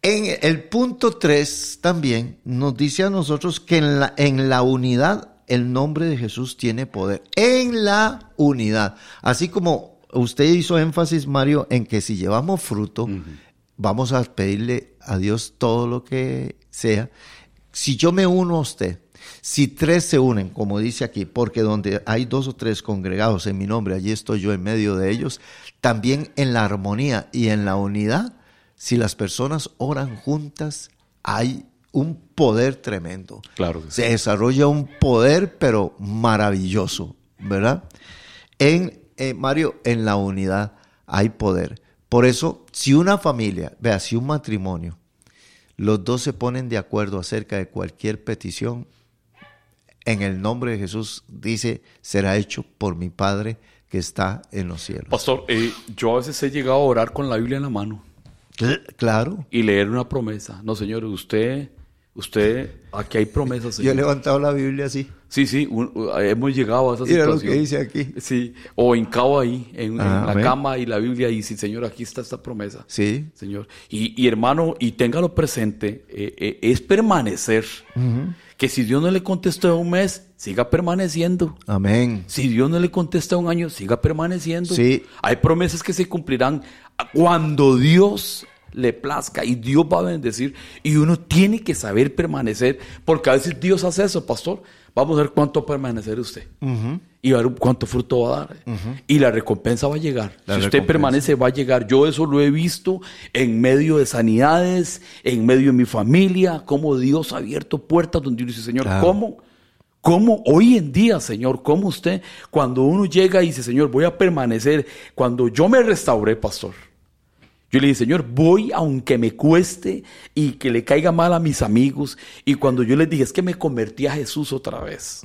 En el punto 3 también nos dice a nosotros que en la, en la unidad el nombre de Jesús tiene poder. En la unidad. Así como usted hizo énfasis, Mario, en que si llevamos fruto, vamos a pedirle a Dios todo lo que sea. Si yo me uno a usted, si tres se unen, como dice aquí, porque donde hay dos o tres congregados en mi nombre, allí estoy yo en medio de ellos, también en la armonía y en la unidad, si las personas oran juntas, hay un poder tremendo. Claro. Se desarrolla un poder, pero maravilloso, ¿verdad? En eh, Mario, en la unidad hay poder. Por eso, si una familia, vea, si un matrimonio, los dos se ponen de acuerdo acerca de cualquier petición, en el nombre de Jesús dice, será hecho por mi Padre que está en los cielos. Pastor, eh, yo a veces he llegado a orar con la Biblia en la mano. Claro. Y leer una promesa. No, señor, usted, usted, aquí hay promesas. Yo he levantado la Biblia así. Sí, sí, hemos llegado a esa Mira situación. lo que dice aquí. Sí, o hincado ahí, en, en Ah, la amén. cama y la Biblia, y sí, Señor, aquí está esta promesa. Sí. Señor. Y, y, hermano, y téngalo presente, eh, eh, es permanecer. Que si Dios no le contestó en un mes, siga permaneciendo. Amén. Si Dios no le contesta un año, siga permaneciendo. Sí. Hay promesas que se cumplirán cuando Dios le plazca y Dios va a bendecir y uno tiene que saber permanecer porque a veces Dios hace eso, pastor. Vamos a ver cuánto va a permanecer usted y a ver cuánto fruto va a dar y la recompensa va a llegar. La si usted permanece va a llegar. Yo eso lo he visto en medio de sanidades, en medio de mi familia, cómo Dios ha abierto puertas donde uno dice, Señor, Claro. ¿cómo? ¿Cómo hoy en día, Señor, cómo usted, cuando uno llega y dice, Señor, voy a permanecer, cuando yo me restauré, pastor, yo le dije, Señor, voy aunque me cueste y que le caiga mal a mis amigos. Y cuando yo les dije, es que me convertí a Jesús otra vez.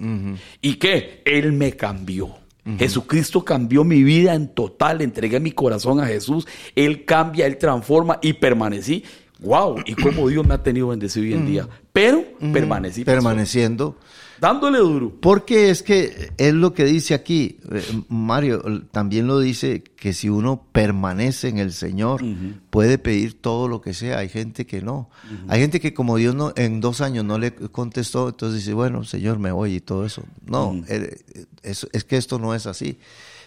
¿Y qué? Él me cambió. Jesucristo cambió mi vida en total, entregué mi corazón a Jesús, Él cambia, Él transforma y permanecí. ¡Wow! Y cómo Dios me ha tenido bendecido hoy en día. Pero permanecí. pastor. Dándole duro. Porque es que es lo que dice aquí, eh, Mario, también lo dice que si uno permanece en el Señor, puede pedir todo lo que sea. Hay gente que no. Hay gente que como Dios no, en dos años no le contestó, entonces dice, bueno, Señor, me voy y todo eso. No, eh, es, es que esto no es así.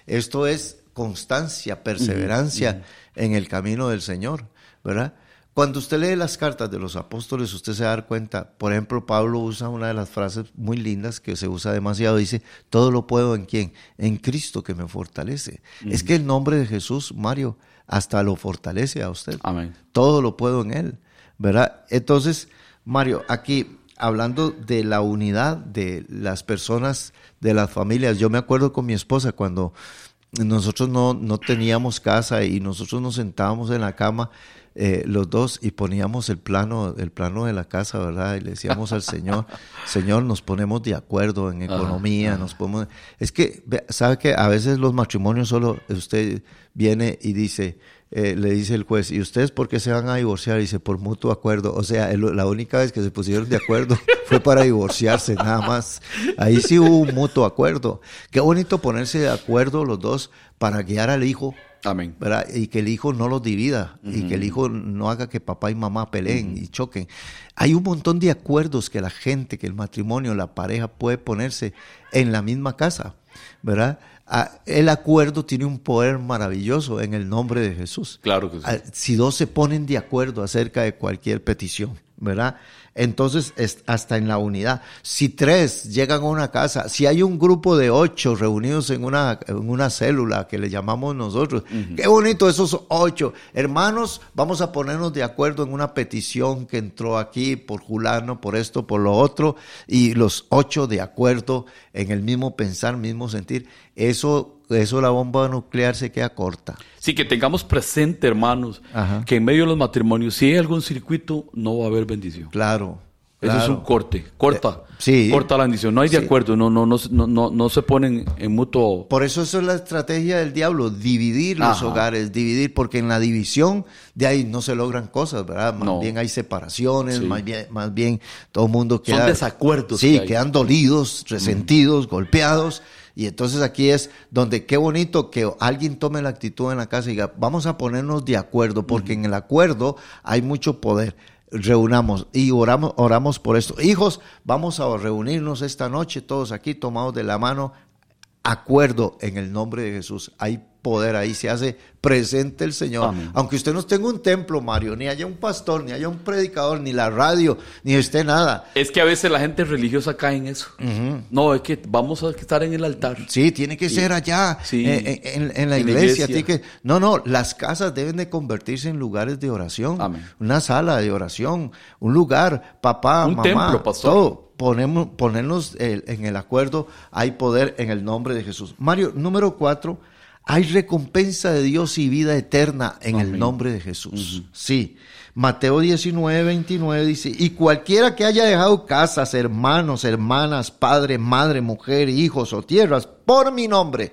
Esto es constancia, perseverancia en el camino del Señor, ¿verdad? Cuando usted lee las cartas de los apóstoles, usted se va a dar cuenta, por ejemplo, Pablo usa una de las frases muy lindas que se usa demasiado, dice, todo lo puedo en quién? En Cristo que me fortalece. Es que el nombre de Jesús, Mario, hasta lo fortalece a usted. Amén. Todo lo puedo en Él, ¿verdad? Entonces, Mario, aquí hablando de la unidad de las personas, de las familias, yo me acuerdo con mi esposa cuando nosotros no, no teníamos casa y nosotros nos sentábamos en la cama eh, los dos y poníamos el plano, el plano de la casa, ¿verdad? Y le decíamos al Señor, Señor, nos ponemos de acuerdo en economía, nos ponemos... Es que, ¿sabe que A veces los matrimonios solo, usted viene y dice, eh, le dice el juez, ¿y ustedes por qué se van a divorciar? Y dice, por mutuo acuerdo. O sea, el- la única vez que se pusieron de acuerdo fue para divorciarse, nada más. Ahí sí hubo un mutuo acuerdo. Qué bonito ponerse de acuerdo los dos para guiar al hijo Amén. ¿verdad? Y que el hijo no los divida y que el hijo no haga que papá y mamá peleen y choquen. Hay un montón de acuerdos que la gente, que el matrimonio, la pareja puede ponerse en la misma casa, ¿verdad? Ah, El acuerdo tiene un poder maravilloso en el nombre de Jesús. Claro que sí. Ah, Si dos se ponen de acuerdo acerca de cualquier petición, ¿verdad? Entonces, es hasta en la unidad. Si tres llegan a una casa, si hay un grupo de ocho reunidos en una, en una célula que le llamamos nosotros, qué bonito esos ocho. Hermanos, vamos a ponernos de acuerdo en una petición que entró aquí por Julano, por esto, por lo otro, y los ocho de acuerdo en el mismo pensar, mismo sentir. Eso, eso la bomba nuclear se queda corta. Sí, que tengamos presente, hermanos, Ajá. que en medio de los matrimonios, si hay algún circuito, no va a haber bendición. Claro. Eso es un corte, corta. Eh, sí. Corta la bendición. No hay de acuerdo, no, no, no, no, no, no se ponen en mutuo. Por eso eso es la estrategia del diablo, dividir los hogares, dividir, porque en la división de ahí no se logran cosas, ¿verdad? Más No. bien hay separaciones, Sí. más bien, más bien todo el mundo queda... desacuerdos Sí, que quedan dolidos, resentidos, golpeados. Y entonces aquí es donde qué bonito que alguien tome la actitud en la casa y diga, vamos a ponernos de acuerdo, porque en el acuerdo hay mucho poder. Reunamos y oramos, oramos por esto. Hijos, vamos a reunirnos esta noche todos aquí tomados de la mano. Acuerdo en el nombre de Jesús. Hay poder ahí, se hace presente el Señor. Amén. Aunque usted no tenga un templo, Mario, ni haya un pastor, ni haya un predicador, ni la radio, ni esté nada. Es que a veces la gente religiosa cae en eso. No, es que vamos a estar en el altar. Sí, tiene que ser allá, Sí. eh, en, en- la En iglesia. iglesia. tiene que- no, no, las casas deben de convertirse en lugares de oración. Amén. Una sala de oración, un lugar, papá, Un mamá, templo, pastor. todo. Ponemos, ponernos en el acuerdo, hay poder en el nombre de Jesús. Mario, número cuatro, hay recompensa de Dios y vida eterna en el nombre de Jesús. Sí. Mateo 19, 29 dice, y cualquiera que haya dejado casas, hermanos, hermanas, padre, madre, mujer, hijos o tierras, por mi nombre,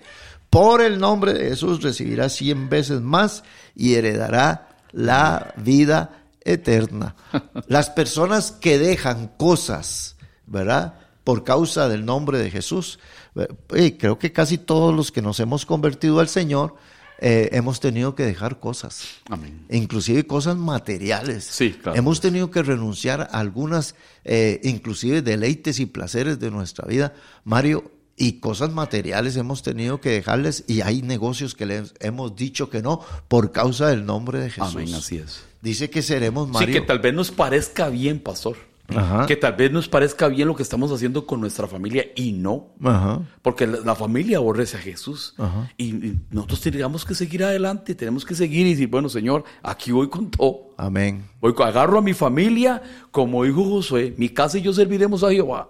por el nombre de Jesús, recibirá cien veces más y heredará la vida eterna. Las personas que dejan cosas, ¿verdad? Por causa del nombre de Jesús. Eh, creo que casi todos los que nos hemos convertido al Señor eh, hemos tenido que dejar cosas Amén. inclusive cosas materiales. Sí, claro. Hemos tenido que renunciar a algunas, eh, inclusive deleites y placeres de nuestra vida, Mario, y cosas materiales hemos tenido que dejarles y hay negocios que les hemos dicho que no por causa del nombre de Jesús. Amén, así es. Dice que seremos, Sí, Mario. que tal vez nos parezca bien, pastor. Ajá. Que tal vez nos parezca bien lo que estamos haciendo con nuestra familia y no. Ajá. Porque la, la familia aborrece a Jesús. Y nosotros tenemos que seguir adelante, tenemos que seguir y decir, bueno, Señor, aquí voy con todo. Amén. Voy, agarro a mi familia, como dijo Josué, mi casa y yo serviremos a Jehová.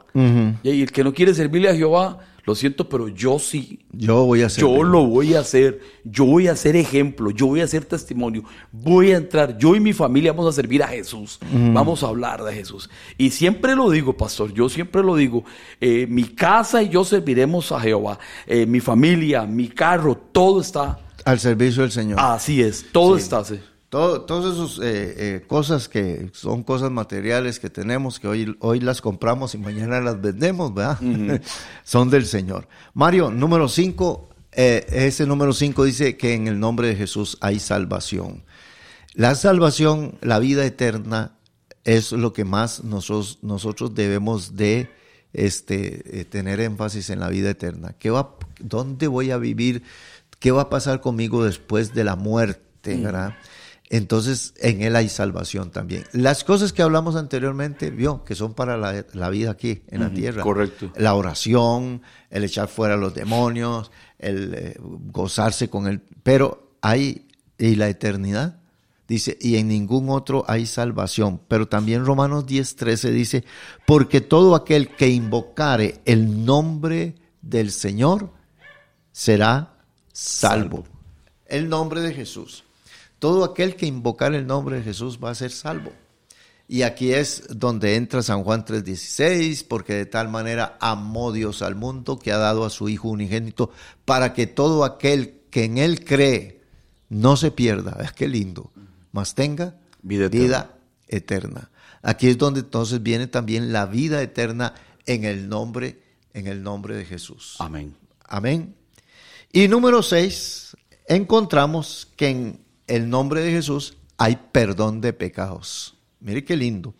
Y el que no quiere servirle a Jehová, lo siento, pero yo sí. Yo voy a hacer. Yo lo voy a hacer, yo voy a ser ejemplo, yo voy a ser testimonio, voy a entrar, yo y mi familia vamos a servir a Jesús, vamos a hablar de Jesús. Y siempre lo digo, pastor, yo siempre lo digo, eh, mi casa y yo serviremos a Jehová, Eh, mi familia, mi carro, todo está, Al servicio del Señor. así es, todo está así. Todo, todas esas eh, eh, cosas que son cosas materiales que tenemos, que hoy, hoy las compramos y mañana las vendemos, ¿verdad? son del Señor. Mario, número 5, ese número 5 dice que en el nombre de Jesús hay salvación. La salvación, la vida eterna, es lo que más nosotros, nosotros debemos de este, eh, tener énfasis en la vida eterna. ¿Qué va, ¿Dónde voy a vivir? ¿Qué va a pasar conmigo después de la muerte? ¿verdad? Entonces, en Él hay salvación también. Las cosas que hablamos anteriormente, vio, que son para la, la vida aquí, en la tierra. correcto. La oración, el echar fuera a los demonios, el eh, gozarse con él. Pero hay, y la eternidad, dice, y en ningún otro hay salvación. Pero también Romanos 10, 13 dice, porque todo aquel que invocare el nombre del Señor será salvo. Salvo. El nombre de Jesús. Todo aquel que invocar el nombre de Jesús va a ser salvo. Y aquí es donde entra San Juan 3:16, porque de tal manera amó Dios al mundo que ha dado a su Hijo unigénito para que todo aquel que en Él cree no se pierda, es que lindo, mas tenga Vida eterna. vida eterna. Aquí es donde entonces viene también la vida eterna en el nombre, en el nombre de Jesús. Amén. Amén. Y número seis, encontramos que en el nombre de Jesús hay perdón de pecados. Mire qué lindo.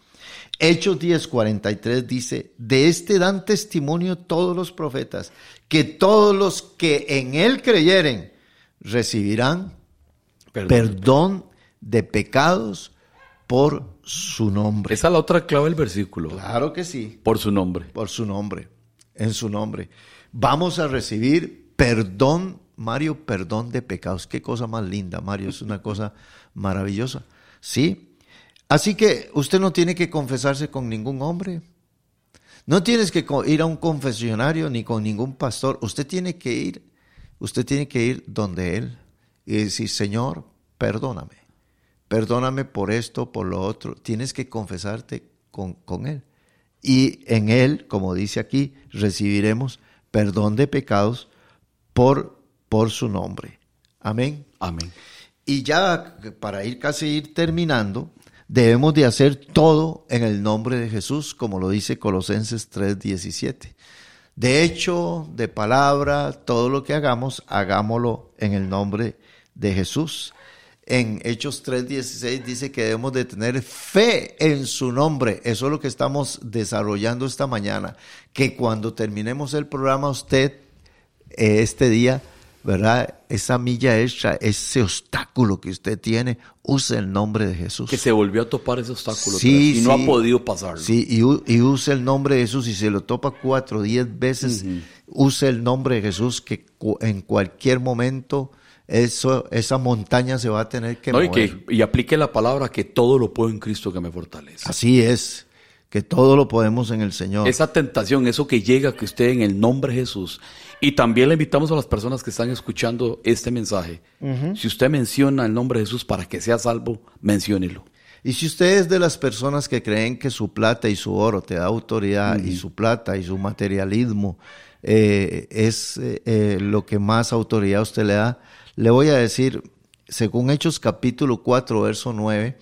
Hechos 10, 43 dice, de este dan testimonio todos los profetas, que todos los que en él creyeren recibirán Perdón. perdón de pecados por su nombre. Esa es la otra clave del versículo. Claro que sí Por su nombre. por su nombre, en su nombre. Vamos a recibir perdón, Mario, perdón de pecados. Qué cosa más linda, Mario, es una cosa maravillosa. Sí. Así que usted no tiene que confesarse con ningún hombre. No tienes que ir a un confesionario ni con ningún pastor. Usted tiene que ir, usted tiene que ir donde él y decir, Señor, perdóname. Perdóname por esto, por lo otro. Tienes que confesarte con, con él. Y en él, como dice aquí, recibiremos perdón de pecados por, por su nombre. Amén. Amén. Y ya para ir casi ir terminando, debemos de hacer todo en el nombre de Jesús, como lo dice Colosenses 3:17. De hecho, de palabra, todo lo que hagamos, hagámoslo en el nombre de Jesús. En Hechos 3:16 dice que debemos de tener fe en su nombre. Eso es lo que estamos desarrollando esta mañana. Que cuando terminemos el programa, usted eh, este día ¿verdad? Esa milla extra, ese obstáculo que usted tiene, use el nombre de Jesús. Que se volvió a topar ese obstáculo Sí, y no sí. ha podido pasarlo. Sí, y, y use el nombre de Jesús y se lo topa cuatro, diez veces, use el nombre de Jesús que en cualquier momento eso, esa montaña se va a tener que No, y, que, y aplique la palabra que todo lo puedo en Cristo que me fortalece. Así es, que todo lo podemos en el Señor. Esa tentación, eso que llega que usted en el nombre de Jesús. Y también le invitamos a las personas que están escuchando este mensaje. Si usted menciona el nombre de Jesús para que sea salvo, menciónelo. Y si usted es de las personas que creen que su plata y su oro te da autoridad y su plata y su materialismo eh, es eh, eh, lo que más autoridad usted le da, le voy a decir, según Hechos capítulo 4, verso 9,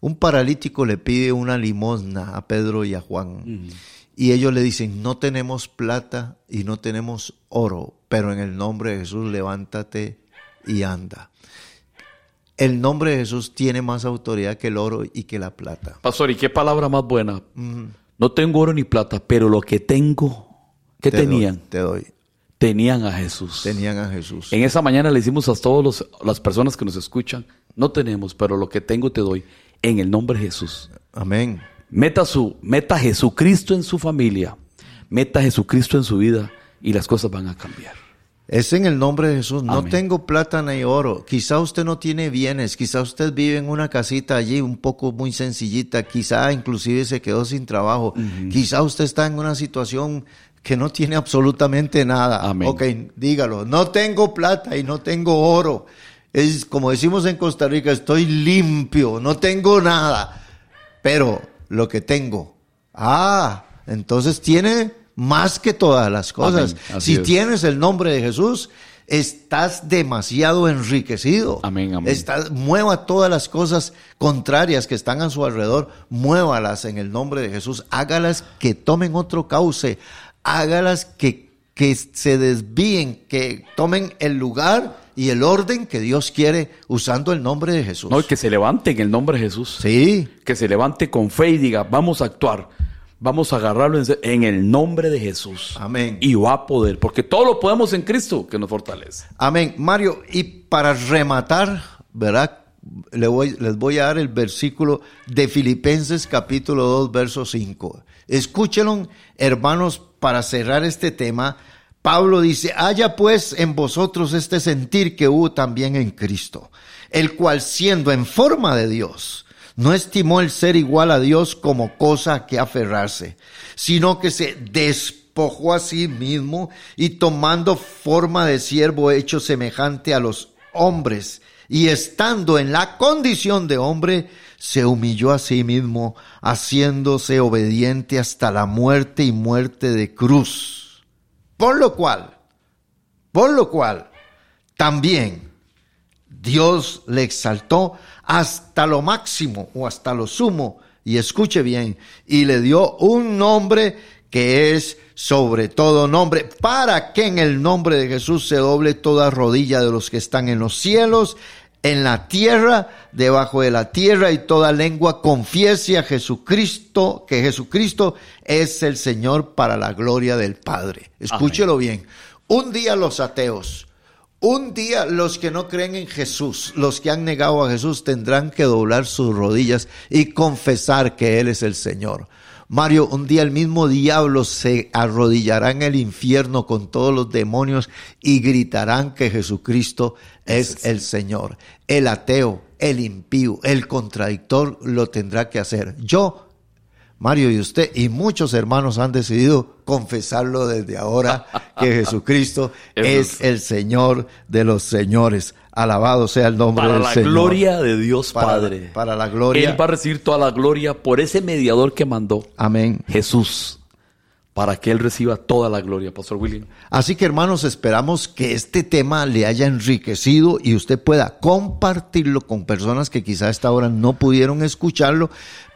un paralítico le pide una limosna a Pedro y a Juan. Y ellos le dicen, no tenemos plata y no tenemos oro, pero en el nombre de Jesús levántate y anda. El nombre de Jesús tiene más autoridad que el oro y que la plata. Pastor, ¿y qué palabra más buena? No tengo oro ni plata, pero lo que tengo, ¿qué Te doy, tenían? te doy. Tenían a Jesús. Tenían a Jesús. En esa mañana le decimos a todas las personas que nos escuchan, no tenemos, pero lo que tengo te doy en el nombre de Jesús. Amén. Meta, su, meta a Jesucristo en su familia, meta a Jesucristo en su vida y las cosas van a cambiar. Es en el nombre de Jesús. No Amén. tengo plata ni oro. Quizá usted no tiene bienes. Quizá usted vive en una casita allí un poco muy sencillita. Quizá inclusive se quedó sin trabajo. Quizá usted está en una situación que no tiene absolutamente nada. Amén. Ok, dígalo. No tengo plata y no tengo oro. Es como decimos en Costa Rica, estoy limpio. No tengo nada. Pero lo que tengo. Ah, entonces tiene más que todas las cosas. Amén. Si es. tienes el nombre de Jesús, estás demasiado enriquecido. Amén, amén. Estás- mueva todas las cosas contrarias que están a su alrededor, muévalas en el nombre de Jesús. Hágalas que tomen otro cauce. Hágalas que, que se desvíen, que tomen el lugar y el orden que Dios quiere usando el nombre de Jesús. No, y que se levante en el nombre de Jesús. Sí, Que se levante con fe y diga, vamos a actuar. Vamos a agarrarlo en, el nombre de Jesús. Amén. Y va a poder, porque todo lo podemos en Cristo que nos fortalece. Amén. Mario, y para rematar, ¿verdad? Le voy, les voy a dar el versículo de Filipenses capítulo 2, verso 5. Escúchenlo, hermanos, para cerrar este tema. Pablo dice, haya pues en vosotros este sentir que hubo también en Cristo, el cual siendo en forma de Dios, no estimó el ser igual a Dios como cosa que aferrarse, sino que se despojó a sí mismo y tomando forma de siervo hecho semejante a los hombres y estando en la condición de hombre, se humilló a sí mismo, haciéndose obediente hasta la muerte y muerte de cruz. Por lo cual, por lo cual, también Dios le exaltó hasta lo máximo o hasta lo sumo, y escuche bien, y le dio un nombre que es sobre todo nombre, para que en el nombre de Jesús se doble toda rodilla de los que están en los cielos, en la tierra, debajo de la tierra, y toda lengua confiese a Jesucristo, que Jesucristo es el Señor para la gloria del Padre. Escúchelo bien. Un día los ateos, un día los que no creen en Jesús, los que han negado a Jesús, tendrán que doblar sus rodillas y confesar que Él es el Señor. Mario, un día el mismo diablo se arrodillará en el infierno con todos los demonios y gritarán que Jesucristo es el Señor. El ateo, el impío, el contradictor lo tendrá que hacer. Yo Mario y usted y muchos hermanos han decidido confesarlo desde ahora que Jesucristo es. el Señor de los señores. Alabado sea el nombre Para del la Señor. gloria de Dios Para- Padre. para la gloria. Él va a recibir toda la gloria por ese mediador que mandó Amén. Jesús. Para que Él reciba toda la gloria, Pastor William. Así que hermanos, esperamos que este tema le haya enriquecido y usted pueda compartirlo con personas que quizá a esta hora no pudieron escucharlo,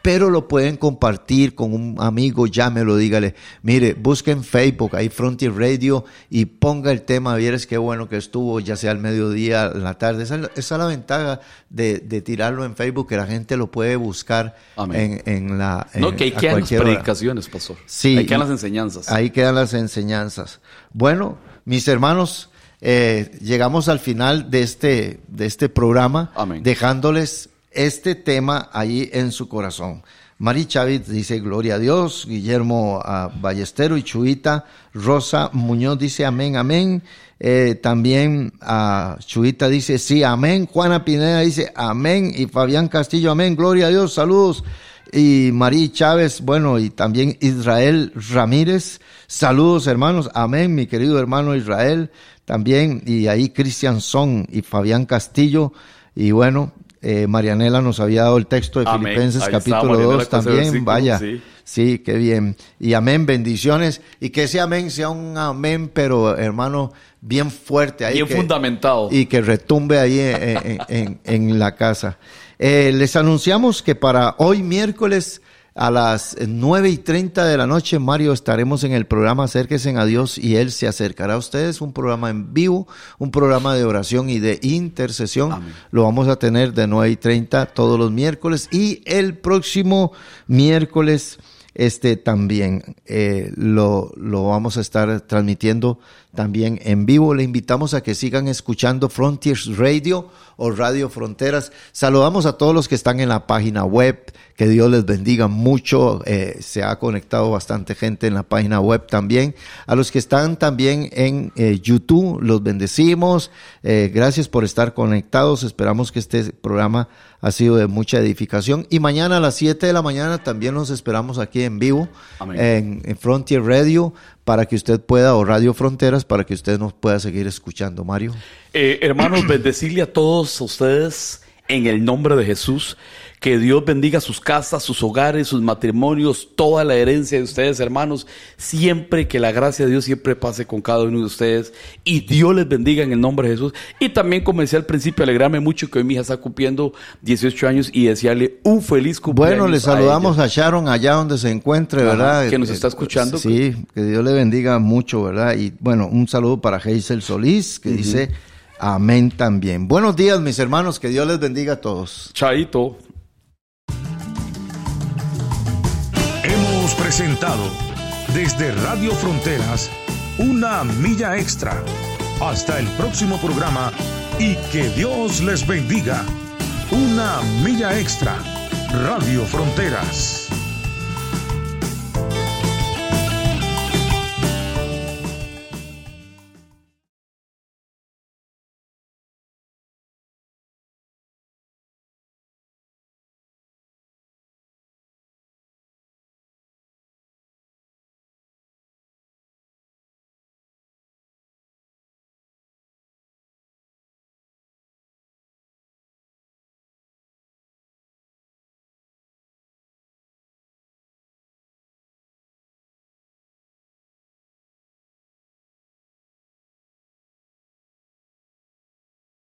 pero lo pueden compartir con un amigo, llámelo, dígale, mire, busque en Facebook, ahí Frontier Radio y ponga el tema, vieres qué bueno que estuvo, ya sea al mediodía, en la tarde. Esa, es la- esa es la ventaja de, de tirarlo en Facebook, que la gente lo puede buscar en, en la... No, que ahí quedan las predicaciones, Pastor. Sí, Ahí quedan las enseñanzas. Ahí quedan las enseñanzas. Bueno, mis hermanos, eh, llegamos al final de este, de este programa, Amén. dejándoles este tema ahí en su corazón. Mari Chávez dice gloria a Dios, Guillermo ah, Ballestero y Chuita, Rosa Muñoz dice amén, amén. Eh, también ah, Chuita dice sí, amén. Juana Pineda dice amén. Y Fabián Castillo, amén, gloria a Dios, saludos. Y Marí Chávez, bueno, y también Israel Ramírez, saludos hermanos, amén, mi querido hermano Israel, también, y ahí Cristian Son y Fabián Castillo, y bueno, eh, Marianela nos había dado el texto de Amén. Filipenses Ahí está, capítulo Marianela, 2 con ese también, vaya. sí. Sí, qué bien. Y amén, bendiciones. Y que ese amén sea un amén, pero hermano, bien fuerte. Ahí Bien que- fundamentado. Y que retumbe ahí en, en- en- en la casa. Eh, les anunciamos que para hoy miércoles a las nueve y treinta de la noche, Mario, estaremos en el programa Acérquense a Dios y Él se acercará a ustedes. Un programa en vivo, un programa de oración y de intercesión. Amén. Lo vamos a tener de 9 y 30 todos los miércoles y el próximo miércoles este también eh, lo, lo vamos a estar transmitiendo también en vivo. Le invitamos a que sigan escuchando Frontiers Radio o Radio Fronteras. Saludamos a todos los que están en la página web. Que Dios les bendiga mucho. Eh, se ha conectado bastante gente en la página web también. A los que están también en eh, YouTube, los bendecimos. Gracias por estar conectados. Esperamos que este programa ha sido de mucha edificación. Y mañana a las 7 de la mañana también los esperamos aquí en vivo Amén. en, en Frontier Radio para que usted pueda, o Radio Fronteras, para que usted nos pueda seguir escuchando, Mario. Eh, hermanos, bendecirle a todos ustedes en el nombre de Jesús. Que Dios bendiga sus casas, sus hogares, sus matrimonios, toda la herencia de ustedes, hermanos. Siempre que la gracia de Dios siempre pase con cada uno de ustedes. Y Dios les bendiga en el nombre de Jesús. Y también comencé al principio a alegrarme mucho que hoy mi hija está cumpliendo 18 años y desearle un feliz cumpleaños. Bueno, le saludamos a, Sharon allá donde se encuentre, Ajá, ¿verdad? que nos Eh, está escuchando. Sí, que Dios le bendiga mucho, ¿verdad? Y bueno, un saludo para Hazel Solís, que dice amén también. Buenos días, mis hermanos, que Dios les bendiga a todos. Chaito. Hemos presentado desde Radio Fronteras una milla extra. Hasta el próximo programa y que Dios les bendiga. Una milla extra. Radio Fronteras.